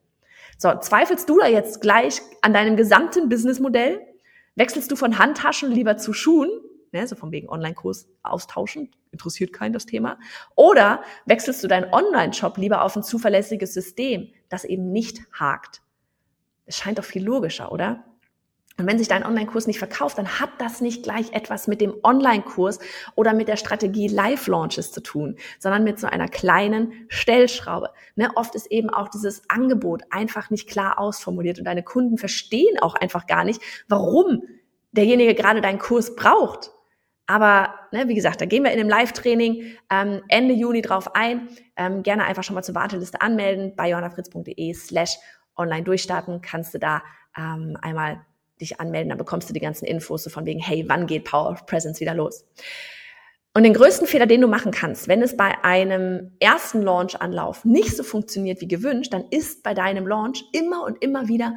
So, zweifelst du da jetzt gleich an deinem gesamten Businessmodell? Wechselst du von Handtaschen lieber zu Schuhen? Ne, so von wegen Online-Kurs austauschen, interessiert keinen das Thema. Oder wechselst du deinen Online-Shop lieber auf ein zuverlässiges System, das eben nicht hakt. Es scheint doch viel logischer, oder? Und wenn sich dein Online-Kurs nicht verkauft, dann hat das nicht gleich etwas mit dem Online-Kurs oder mit der Strategie Live-Launches zu tun, sondern mit so einer kleinen Stellschraube. Ne, oft ist eben auch dieses Angebot einfach nicht klar ausformuliert und deine Kunden verstehen auch einfach gar nicht, warum derjenige gerade deinen Kurs braucht. Aber ne, wie gesagt, da gehen wir in dem Live-Training ähm, Ende Juni drauf ein. Ähm, gerne einfach schon mal zur Warteliste anmelden. Bei johannafritz.de slash online durchstarten kannst du da ähm, einmal dich anmelden. Dann bekommst du die ganzen Infos so von wegen, hey, wann geht Power of Presence wieder los? Und den größten Fehler, den du machen kannst, wenn es bei einem ersten Launch-Anlauf nicht so funktioniert wie gewünscht, dann ist bei deinem Launch immer und immer wieder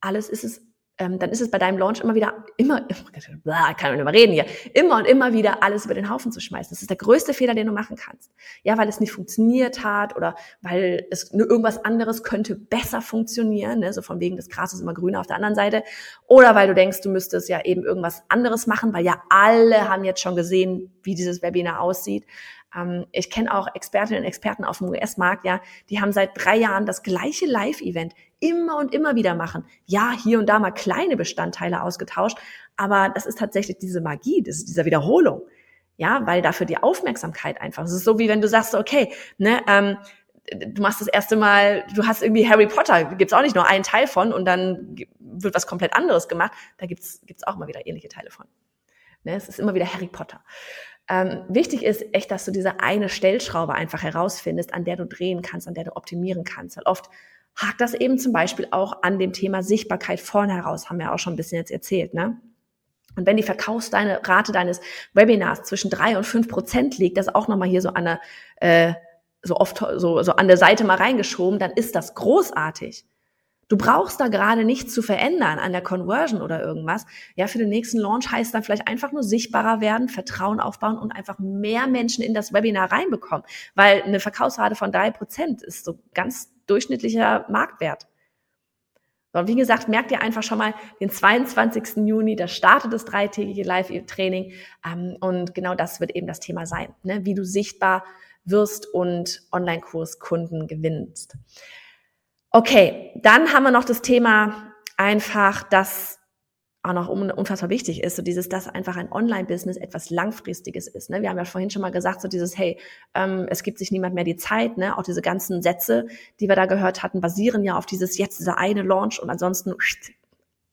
alles ist es ähm, dann ist es bei deinem Launch immer wieder, immer, [LAUGHS] kann man immer reden hier, immer und immer wieder alles über den Haufen zu schmeißen. Das ist der größte Fehler, den du machen kannst. Ja, weil es nicht funktioniert hat oder weil es nur irgendwas anderes könnte besser funktionieren, ne? so von wegen, das Gras ist immer grüner auf der anderen Seite. Oder weil du denkst, du müsstest ja eben irgendwas anderes machen, weil ja alle haben jetzt schon gesehen, wie dieses Webinar aussieht. Ähm, ich kenne auch Expertinnen und Experten auf dem US-Markt, ja, die haben seit drei Jahren das gleiche Live-Event immer und immer wieder machen. Ja, hier und da mal kleine Bestandteile ausgetauscht, aber das ist tatsächlich diese Magie, das ist dieser Wiederholung. Ja, weil dafür die Aufmerksamkeit einfach. Es ist so wie wenn du sagst, okay, ne, ähm, du machst das erste Mal, du hast irgendwie Harry Potter, gibt's auch nicht nur einen Teil von und dann wird was komplett anderes gemacht. Da gibt's gibt's auch mal wieder ähnliche Teile von. Ne, es ist immer wieder Harry Potter. Ähm, wichtig ist echt, dass du diese eine Stellschraube einfach herausfindest, an der du drehen kannst, an der du optimieren kannst. Weil oft hakt das eben zum Beispiel auch an dem Thema Sichtbarkeit vorne heraus, haben wir auch schon ein bisschen jetzt erzählt, ne? Und wenn die Verkaufsrate deines Webinars zwischen drei und fünf Prozent liegt, das auch nochmal hier so an der, äh, so oft so, so an der Seite mal reingeschoben, dann ist das großartig. Du brauchst da gerade nichts zu verändern an der Conversion oder irgendwas. Ja, für den nächsten Launch heißt dann vielleicht einfach nur sichtbarer werden, Vertrauen aufbauen und einfach mehr Menschen in das Webinar reinbekommen. Weil eine Verkaufsrate von drei Prozent ist so ganz durchschnittlicher Marktwert. Und wie gesagt, merkt ihr einfach schon mal den 22. Juni, da startet das dreitägige Live-Training. Ähm, und genau das wird eben das Thema sein, ne? wie du sichtbar wirst und Online-Kurs-Kunden gewinnst. Okay, dann haben wir noch das Thema einfach, dass auch noch unfassbar wichtig ist, so dieses, dass einfach ein Online-Business etwas Langfristiges ist. Ne? Wir haben ja vorhin schon mal gesagt, so dieses, hey, ähm, es gibt sich niemand mehr die Zeit, ne? Auch diese ganzen Sätze, die wir da gehört hatten, basieren ja auf dieses jetzt dieser eine Launch und ansonsten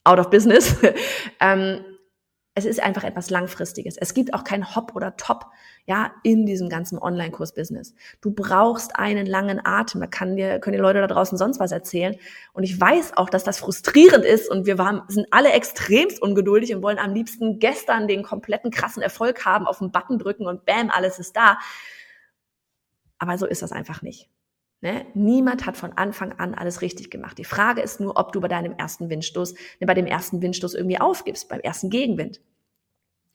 out of business. [LAUGHS] ähm, es ist einfach etwas Langfristiges. Es gibt auch kein Hop oder Top, ja, in diesem ganzen Online-Kurs-Business. Du brauchst einen langen Atem. Da kann dir, können die Leute da draußen sonst was erzählen. Und ich weiß auch, dass das frustrierend ist und wir waren, sind alle extremst ungeduldig und wollen am liebsten gestern den kompletten krassen Erfolg haben, auf den Button drücken und bam, alles ist da. Aber so ist das einfach nicht. Ne? Niemand hat von Anfang an alles richtig gemacht. Die Frage ist nur, ob du bei deinem ersten Windstoß, ne, bei dem ersten Windstoß irgendwie aufgibst, beim ersten Gegenwind.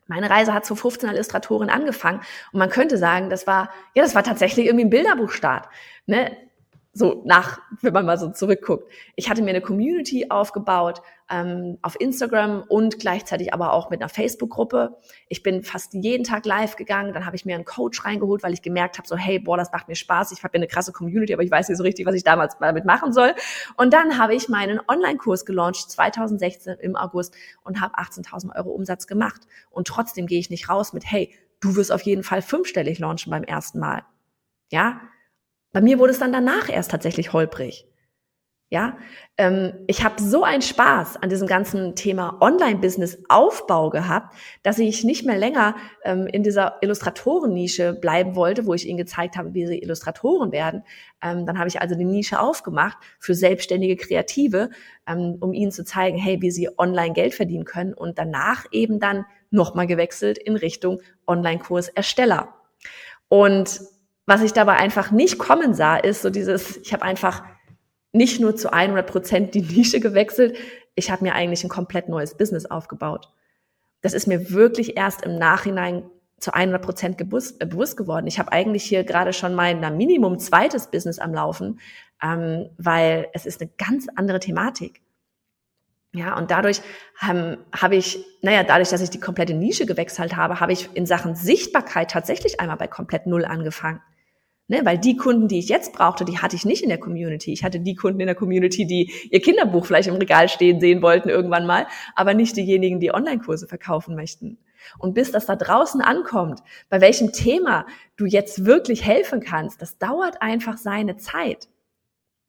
Meine Reise hat zu 15 Illustratoren angefangen und man könnte sagen, das war, ja, das war tatsächlich irgendwie ein Bilderbuchstart. Ne? So nach, wenn man mal so zurückguckt. Ich hatte mir eine Community aufgebaut ähm, auf Instagram und gleichzeitig aber auch mit einer Facebook-Gruppe. Ich bin fast jeden Tag live gegangen. Dann habe ich mir einen Coach reingeholt, weil ich gemerkt habe, so hey, boah, das macht mir Spaß. Ich habe eine krasse Community, aber ich weiß nicht so richtig, was ich damals damit machen soll. Und dann habe ich meinen Online-Kurs gelauncht 2016 im August und habe 18.000 Euro Umsatz gemacht. Und trotzdem gehe ich nicht raus mit hey, du wirst auf jeden Fall fünfstellig launchen beim ersten Mal. Ja, bei mir wurde es dann danach erst tatsächlich holprig. Ja, ähm, ich habe so einen Spaß an diesem ganzen Thema Online-Business-Aufbau gehabt, dass ich nicht mehr länger ähm, in dieser Illustratoren-Nische bleiben wollte, wo ich ihnen gezeigt habe, wie sie Illustratoren werden. Ähm, dann habe ich also die Nische aufgemacht für selbstständige Kreative, ähm, um ihnen zu zeigen, hey, wie sie online Geld verdienen können und danach eben dann nochmal gewechselt in Richtung Online-Kurs-Ersteller. Und was ich dabei einfach nicht kommen sah, ist so dieses, ich habe einfach nicht nur zu 100 Prozent die Nische gewechselt, ich habe mir eigentlich ein komplett neues Business aufgebaut. Das ist mir wirklich erst im Nachhinein zu 100 Prozent äh, bewusst geworden. Ich habe eigentlich hier gerade schon mein na, Minimum zweites Business am Laufen, ähm, weil es ist eine ganz andere Thematik. Ja, und dadurch ähm, habe ich, naja, dadurch, dass ich die komplette Nische gewechselt habe, habe ich in Sachen Sichtbarkeit tatsächlich einmal bei komplett Null angefangen. Ne, weil die Kunden, die ich jetzt brauchte, die hatte ich nicht in der Community. Ich hatte die Kunden in der Community, die ihr Kinderbuch vielleicht im Regal stehen sehen wollten irgendwann mal, aber nicht diejenigen, die Online-Kurse verkaufen möchten. Und bis das da draußen ankommt, bei welchem Thema du jetzt wirklich helfen kannst, das dauert einfach seine Zeit.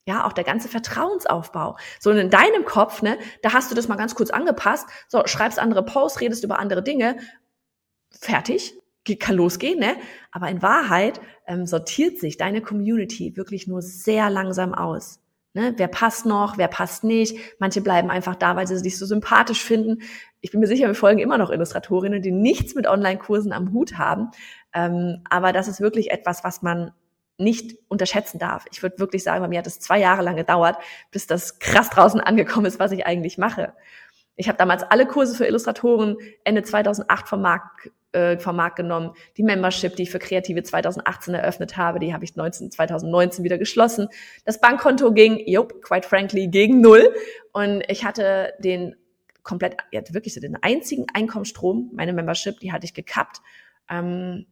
Ja, auch der ganze Vertrauensaufbau. So in deinem Kopf, ne, da hast du das mal ganz kurz angepasst, so schreibst andere Posts, redest über andere Dinge, fertig, kann losgehen, ne? Aber in Wahrheit ähm, sortiert sich deine Community wirklich nur sehr langsam aus. Ne? Wer passt noch, wer passt nicht. Manche bleiben einfach da, weil sie sich so sympathisch finden. Ich bin mir sicher, wir folgen immer noch Illustratorinnen, die nichts mit Online-Kursen am Hut haben. Ähm, aber das ist wirklich etwas, was man nicht unterschätzen darf. Ich würde wirklich sagen, bei mir hat es zwei Jahre lang gedauert, bis das krass draußen angekommen ist, was ich eigentlich mache. Ich habe damals alle Kurse für Illustratoren Ende 2008 vom Markt, äh, vom Markt genommen. Die Membership, die ich für Kreative 2018 eröffnet habe, die habe ich 19, 2019 wieder geschlossen. Das Bankkonto ging, jupp, quite frankly, gegen null. Und ich hatte den komplett, ja, wirklich so den einzigen Einkommensstrom, meine Membership, die hatte ich gekappt. Ähm,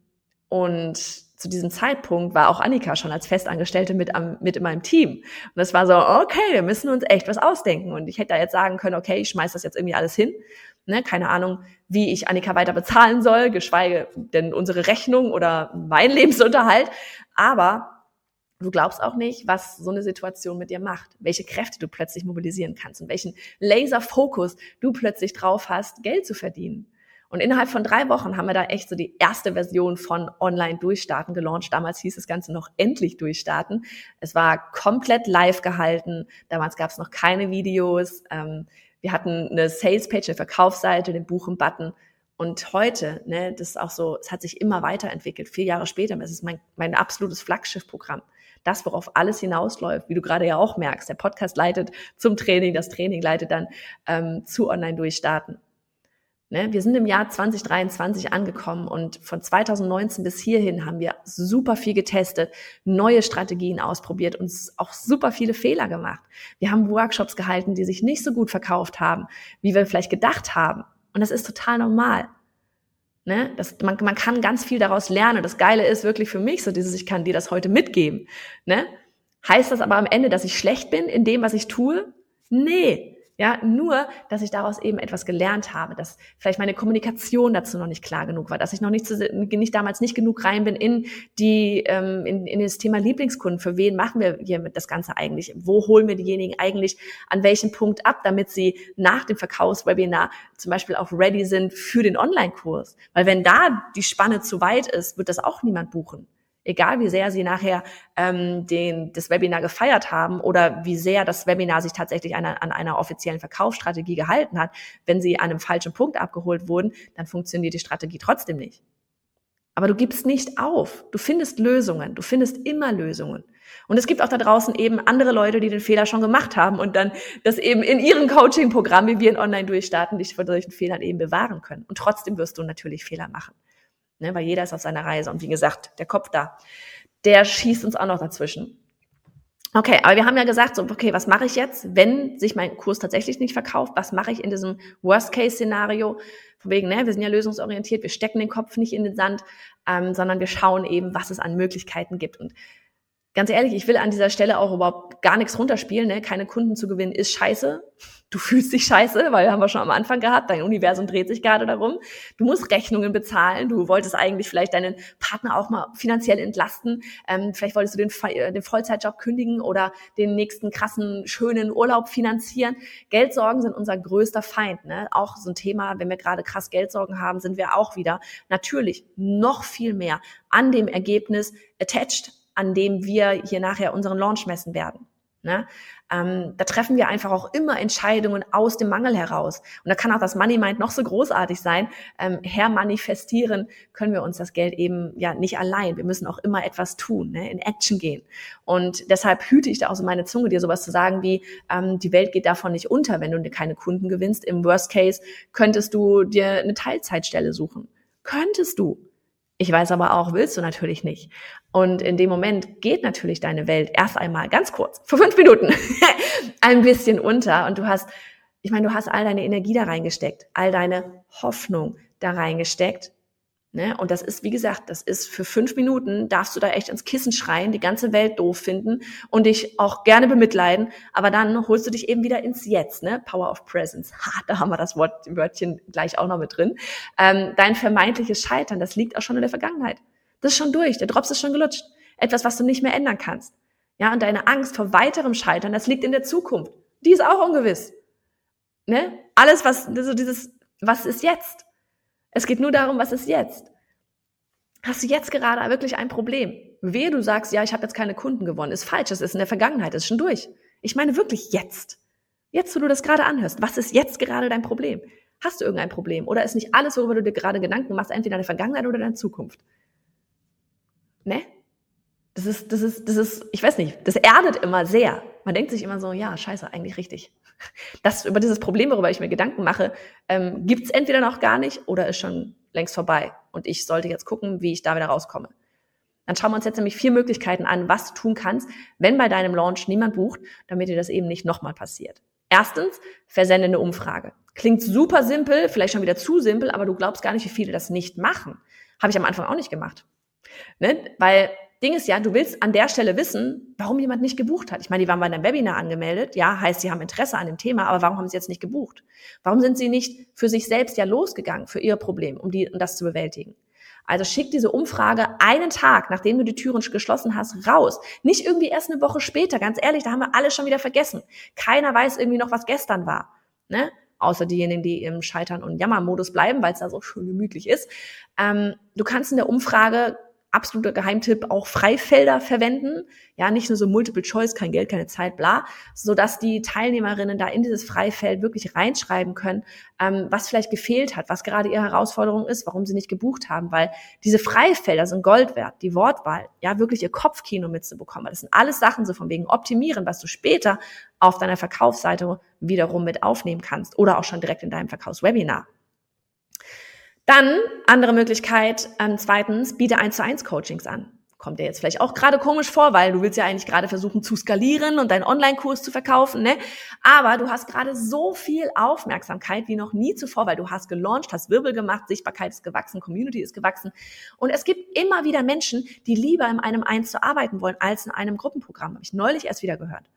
und zu diesem Zeitpunkt war auch Annika schon als Festangestellte mit, am, mit in meinem Team. Und das war so, okay, wir müssen uns echt was ausdenken. Und ich hätte da jetzt sagen können, okay, ich schmeiß das jetzt irgendwie alles hin. Ne, keine Ahnung, wie ich Annika weiter bezahlen soll, geschweige denn unsere Rechnung oder mein [LAUGHS] Lebensunterhalt. Aber du glaubst auch nicht, was so eine Situation mit dir macht, welche Kräfte du plötzlich mobilisieren kannst und welchen Laserfokus du plötzlich drauf hast, Geld zu verdienen. Und innerhalb von drei Wochen haben wir da echt so die erste Version von Online Durchstarten gelauncht. Damals hieß das Ganze noch endlich Durchstarten. Es war komplett live gehalten. Damals gab es noch keine Videos. Ähm, wir hatten eine Sales-Page, eine Verkaufsseite, den Buchen-Button. Und heute, ne, das ist auch so, es hat sich immer weiterentwickelt. Vier Jahre später, es ist mein, mein absolutes Flaggschiff-Programm. Das, worauf alles hinausläuft, wie du gerade ja auch merkst. Der Podcast leitet zum Training, das Training leitet dann ähm, zu Online-Durchstarten. Ne? Wir sind im Jahr 2023 angekommen und von 2019 bis hierhin haben wir super viel getestet, neue Strategien ausprobiert und auch super viele Fehler gemacht. Wir haben Workshops gehalten, die sich nicht so gut verkauft haben, wie wir vielleicht gedacht haben. Und das ist total normal. Ne? Das, man, man kann ganz viel daraus lernen. Das Geile ist wirklich für mich so dieses, ich kann dir das heute mitgeben. Ne? Heißt das aber am Ende, dass ich schlecht bin in dem, was ich tue? Nee, ja, nur, dass ich daraus eben etwas gelernt habe, dass vielleicht meine Kommunikation dazu noch nicht klar genug war, dass ich noch nicht, zu, nicht damals nicht genug rein bin in die ähm, in, in das Thema Lieblingskunden. Für wen machen wir hier das Ganze eigentlich? Wo holen wir diejenigen eigentlich an welchem Punkt ab, damit sie nach dem Verkaufswebinar zum Beispiel auch ready sind für den Online-Kurs? Weil wenn da die Spanne zu weit ist, wird das auch niemand buchen egal wie sehr sie nachher ähm, den, das Webinar gefeiert haben oder wie sehr das Webinar sich tatsächlich an, an einer offiziellen Verkaufsstrategie gehalten hat, wenn sie an einem falschen Punkt abgeholt wurden, dann funktioniert die Strategie trotzdem nicht. Aber du gibst nicht auf. Du findest Lösungen. Du findest immer Lösungen. Und es gibt auch da draußen eben andere Leute, die den Fehler schon gemacht haben und dann das eben in ihrem Coaching-Programm, wie wir in Online durchstarten, dich vor solchen Fehlern eben bewahren können. Und trotzdem wirst du natürlich Fehler machen. Ne, weil jeder ist auf seiner Reise. Und wie gesagt, der Kopf da, der schießt uns auch noch dazwischen. Okay, aber wir haben ja gesagt, so, okay, was mache ich jetzt, wenn sich mein Kurs tatsächlich nicht verkauft? Was mache ich in diesem Worst-Case-Szenario? Von wegen, ne, wir sind ja lösungsorientiert, wir stecken den Kopf nicht in den Sand, ähm, sondern wir schauen eben, was es an Möglichkeiten gibt. Und ganz ehrlich, ich will an dieser Stelle auch überhaupt gar nichts runterspielen. Ne? Keine Kunden zu gewinnen ist scheiße. Du [LAUGHS] fühlst dich scheiße, weil haben wir schon am Anfang gehabt. Dein Universum dreht sich gerade darum. Du musst Rechnungen bezahlen. Du wolltest eigentlich vielleicht deinen Partner auch mal finanziell entlasten. Ähm, vielleicht wolltest du den, äh, den Vollzeitjob kündigen oder den nächsten krassen, schönen Urlaub finanzieren. Geldsorgen sind unser größter Feind. Ne? Auch so ein Thema, wenn wir gerade krass Geldsorgen haben, sind wir auch wieder natürlich noch viel mehr an dem Ergebnis attached an dem wir hier nachher unseren Launch messen werden. Ne? Ähm, da treffen wir einfach auch immer Entscheidungen aus dem Mangel heraus. Und da kann auch das Money Mind noch so großartig sein. Ähm, her manifestieren können wir uns das Geld eben ja nicht allein. Wir müssen auch immer etwas tun, ne? in Action gehen. Und deshalb hüte ich da auch so meine Zunge, dir sowas zu sagen wie, ähm, die Welt geht davon nicht unter, wenn du dir keine Kunden gewinnst. Im Worst Case könntest du dir eine Teilzeitstelle suchen. Könntest du. Ich weiß aber auch, willst du natürlich nicht. Und in dem Moment geht natürlich deine Welt erst einmal ganz kurz, für fünf Minuten, [LAUGHS] ein bisschen unter. Und du hast, ich meine, du hast all deine Energie da reingesteckt, all deine Hoffnung da reingesteckt. Ne? Und das ist, wie gesagt, das ist für fünf Minuten, darfst du da echt ins Kissen schreien, die ganze Welt doof finden und dich auch gerne bemitleiden, aber dann holst du dich eben wieder ins Jetzt, ne? Power of Presence. Ha, da haben wir das Wort, Wörtchen gleich auch noch mit drin. Ähm, dein vermeintliches Scheitern, das liegt auch schon in der Vergangenheit. Das ist schon durch, der Drops ist schon gelutscht. Etwas, was du nicht mehr ändern kannst. Ja, und deine Angst vor weiterem Scheitern, das liegt in der Zukunft. Die ist auch ungewiss. Ne? Alles, was, also dieses, was ist jetzt? Es geht nur darum, was ist jetzt. Hast du jetzt gerade wirklich ein Problem? Wehe, du sagst, ja, ich habe jetzt keine Kunden gewonnen. Ist falsch, es ist in der Vergangenheit, ist schon durch. Ich meine wirklich jetzt. Jetzt, wo du das gerade anhörst, was ist jetzt gerade dein Problem? Hast du irgendein Problem? Oder ist nicht alles, worüber du dir gerade Gedanken machst, entweder deine Vergangenheit oder deine Zukunft? Ne? Das ist, das ist, das ist, ich weiß nicht, das erdet immer sehr. Man denkt sich immer so, ja, scheiße, eigentlich richtig. Das über dieses Problem, worüber ich mir Gedanken mache, ähm, gibt es entweder noch gar nicht oder ist schon längst vorbei. Und ich sollte jetzt gucken, wie ich da wieder rauskomme. Dann schauen wir uns jetzt nämlich vier Möglichkeiten an, was du tun kannst, wenn bei deinem Launch niemand bucht, damit dir das eben nicht nochmal passiert. Erstens, versende eine Umfrage. Klingt super simpel, vielleicht schon wieder zu simpel, aber du glaubst gar nicht, wie viele das nicht machen. Habe ich am Anfang auch nicht gemacht. Ne? Weil Ding ist ja, du willst an der Stelle wissen, warum jemand nicht gebucht hat. Ich meine, die waren bei einem Webinar angemeldet, ja, heißt, sie haben Interesse an dem Thema, aber warum haben sie jetzt nicht gebucht? Warum sind sie nicht für sich selbst ja losgegangen für ihr Problem, um, die, um das zu bewältigen? Also schick diese Umfrage einen Tag, nachdem du die Türen geschlossen hast, raus. Nicht irgendwie erst eine Woche später. Ganz ehrlich, da haben wir alle schon wieder vergessen. Keiner weiß irgendwie noch, was gestern war. Ne? Außer diejenigen, die im Scheitern- und Jammermodus bleiben, weil es da so schön gemütlich ist. Ähm, du kannst in der Umfrage absoluter Geheimtipp, auch Freifelder verwenden. Ja, nicht nur so Multiple Choice, kein Geld, keine Zeit, bla, so dass die Teilnehmerinnen da in dieses Freifeld wirklich reinschreiben können, ähm, was vielleicht gefehlt hat, was gerade ihre Herausforderung ist, warum sie nicht gebucht haben, weil diese Freifelder sind Gold wert, die Wortwahl, ja, wirklich ihr Kopfkino mitzubekommen. Das sind alles Sachen so von wegen optimieren, was du später auf deiner Verkaufsseite wiederum mit aufnehmen kannst oder auch schon direkt in deinem Verkaufswebinar. Dann andere Möglichkeit, ähm, zweitens, biete eins zu eins Coachings an. Kommt dir jetzt vielleicht auch gerade komisch vor, weil du willst ja eigentlich gerade versuchen zu skalieren und deinen Online-Kurs zu verkaufen, ne? Aber du hast gerade so viel Aufmerksamkeit wie noch nie zuvor, weil du hast gelauncht, hast Wirbel gemacht, Sichtbarkeit ist gewachsen, Community ist gewachsen. Und es gibt immer wieder Menschen, die lieber in einem Eins zu arbeiten wollen als in einem Gruppenprogramm. Habe ich neulich erst wieder gehört.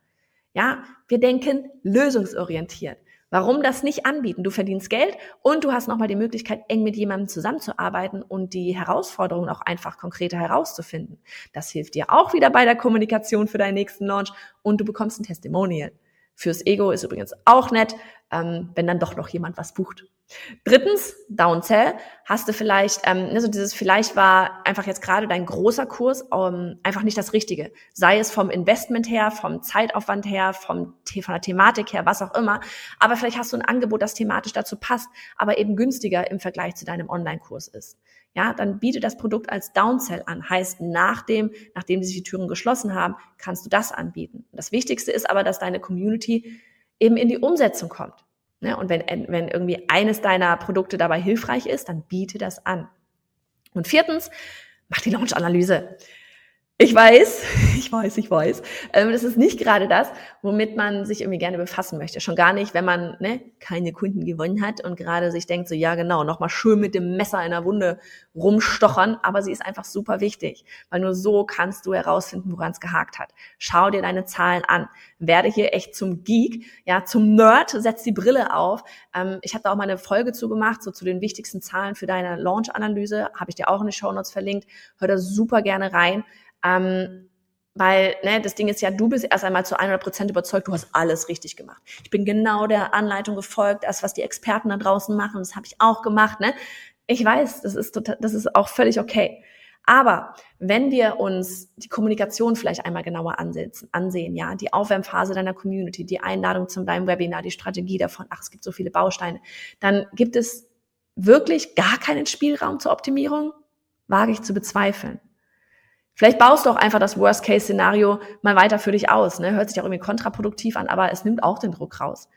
Ja, wir denken lösungsorientiert. Warum das nicht anbieten? Du verdienst Geld und du hast nochmal die Möglichkeit, eng mit jemandem zusammenzuarbeiten und die Herausforderungen auch einfach konkreter herauszufinden. Das hilft dir auch wieder bei der Kommunikation für deinen nächsten Launch und du bekommst ein Testimonial. Fürs Ego ist übrigens auch nett. Ähm, wenn dann doch noch jemand was bucht. Drittens, Downsell, hast du vielleicht, ähm, also dieses vielleicht war einfach jetzt gerade dein großer Kurs ähm, einfach nicht das Richtige. Sei es vom Investment her, vom Zeitaufwand her, vom, von der Thematik her, was auch immer. Aber vielleicht hast du ein Angebot, das thematisch dazu passt, aber eben günstiger im Vergleich zu deinem Online-Kurs ist. Ja, dann biete das Produkt als Downsell an. Heißt, nachdem, nachdem sich die Türen geschlossen haben, kannst du das anbieten. Das Wichtigste ist aber, dass deine Community eben in die Umsetzung kommt. Ne? Und wenn, wenn irgendwie eines deiner Produkte dabei hilfreich ist, dann biete das an. Und viertens, mach die Launch-Analyse. Ich weiß, [LAUGHS] ich weiß, ich weiß. Ähm, das ist nicht gerade das, womit man sich irgendwie gerne befassen möchte. Schon gar nicht, wenn man ne, keine Kunden gewonnen hat und gerade sich denkt, so ja genau, nochmal schön mit dem Messer in der Wunde rumstochern. Aber sie ist einfach super wichtig, weil nur so kannst du herausfinden, woran es gehakt hat. Schau dir deine Zahlen an. Werde hier echt zum Geek, ja, zum Nerd, setz die Brille auf. Ähm, ich habe da auch mal eine Folge zu gemacht, so zu den wichtigsten Zahlen für deine Launch-Analyse. Habe ich dir auch in die Show Notes verlinkt. Hör da super gerne rein. Ähm, weil ne, das Ding ist ja, du bist erst einmal zu 100 Prozent überzeugt, du hast alles richtig gemacht. Ich bin genau der Anleitung gefolgt, das, was die Experten da draußen machen, das habe ich auch gemacht. Ne? Ich weiß, das ist, total, das ist auch völlig okay. Aber wenn wir uns die Kommunikation vielleicht einmal genauer ansetzen, ansehen, ja, die Aufwärmphase deiner Community, die Einladung zum deinem Webinar, die Strategie davon, ach, es gibt so viele Bausteine, dann gibt es wirklich gar keinen Spielraum zur Optimierung, wage ich zu bezweifeln. Vielleicht baust du auch einfach das Worst-Case-Szenario mal weiter für dich aus. Ne? Hört sich auch irgendwie kontraproduktiv an, aber es nimmt auch den Druck raus.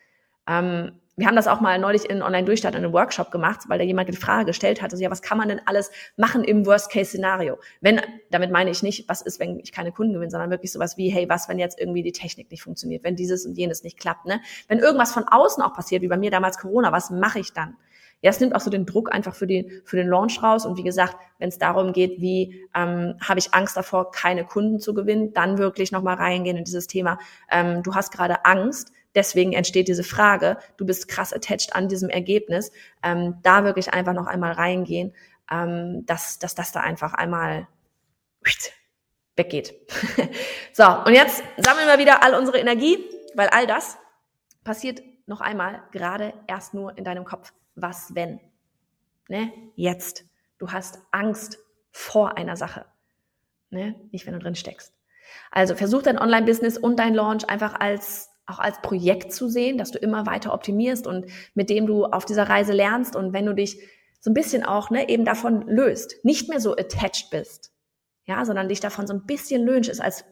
Ähm, wir haben das auch mal neulich in Online-Durchstart in einem Workshop gemacht, weil da jemand die Frage gestellt hat, also ja, was kann man denn alles machen im Worst-Case-Szenario? Wenn, damit meine ich nicht, was ist, wenn ich keine Kunden gewinne, sondern wirklich sowas wie, hey, was, wenn jetzt irgendwie die Technik nicht funktioniert, wenn dieses und jenes nicht klappt, ne? Wenn irgendwas von außen auch passiert, wie bei mir damals Corona, was mache ich dann? Ja, es nimmt auch so den Druck einfach für, die, für den Launch raus. Und wie gesagt, wenn es darum geht, wie ähm, habe ich Angst davor, keine Kunden zu gewinnen, dann wirklich nochmal reingehen in dieses Thema. Ähm, du hast gerade Angst, deswegen entsteht diese Frage. Du bist krass attached an diesem Ergebnis. Ähm, da wirklich einfach noch einmal reingehen, ähm, dass, dass das da einfach einmal weggeht. [LAUGHS] so, und jetzt sammeln wir wieder all unsere Energie, weil all das passiert noch einmal gerade erst nur in deinem Kopf was wenn. Ne? Jetzt. Du hast Angst vor einer Sache. Ne? Nicht, wenn du drin steckst. Also versuch dein Online-Business und dein Launch einfach als auch als Projekt zu sehen, dass du immer weiter optimierst und mit dem du auf dieser Reise lernst und wenn du dich so ein bisschen auch ne, eben davon löst, nicht mehr so attached bist, ja, sondern dich davon so ein bisschen es als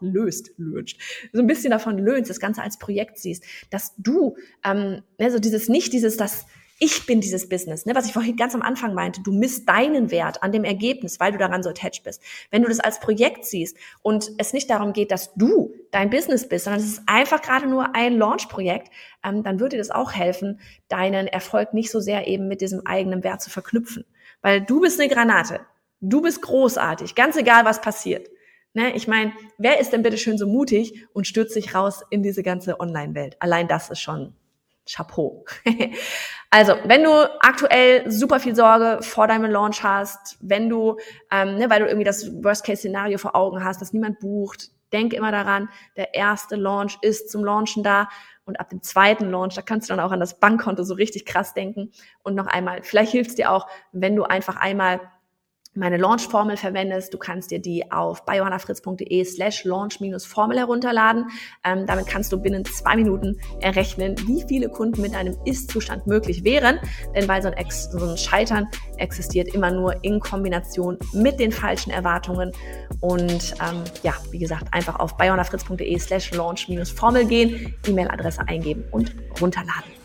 löst, löst, so ein bisschen davon löst, das Ganze als Projekt siehst, dass du, ähm, ne, so dieses nicht dieses, das ich bin dieses Business, ne, was ich vorhin ganz am Anfang meinte, du misst deinen Wert an dem Ergebnis, weil du daran so attached bist. Wenn du das als Projekt siehst und es nicht darum geht, dass du dein Business bist, sondern es ist einfach gerade nur ein Launch-Projekt, ähm, dann würde dir das auch helfen, deinen Erfolg nicht so sehr eben mit diesem eigenen Wert zu verknüpfen. Weil du bist eine Granate. Du bist großartig, ganz egal, was passiert. Ne, ich meine, wer ist denn bitte schön so mutig und stürzt sich raus in diese ganze Online-Welt? Allein das ist schon Chapeau. [LAUGHS] also, wenn du aktuell super viel Sorge vor deinem Launch hast, wenn du, ähm, ne, weil du irgendwie das Worst-Case-Szenario vor Augen hast, dass niemand bucht, denk immer daran, der erste Launch ist zum Launchen da und ab dem zweiten Launch, da kannst du dann auch an das Bankkonto so richtig krass denken. Und noch einmal, vielleicht hilft es dir auch, wenn du einfach einmal meine Launch-Formel verwendest, du kannst dir die auf biohannafritz.de slash launch-formel herunterladen. Ähm, damit kannst du binnen zwei Minuten errechnen, wie viele Kunden mit einem Ist-Zustand möglich wären. Denn weil so ein, Ex so ein Scheitern existiert immer nur in Kombination mit den falschen Erwartungen. Und ähm, ja, wie gesagt, einfach auf biohannafritz.de slash launch-formel gehen, E-Mail-Adresse eingeben und runterladen.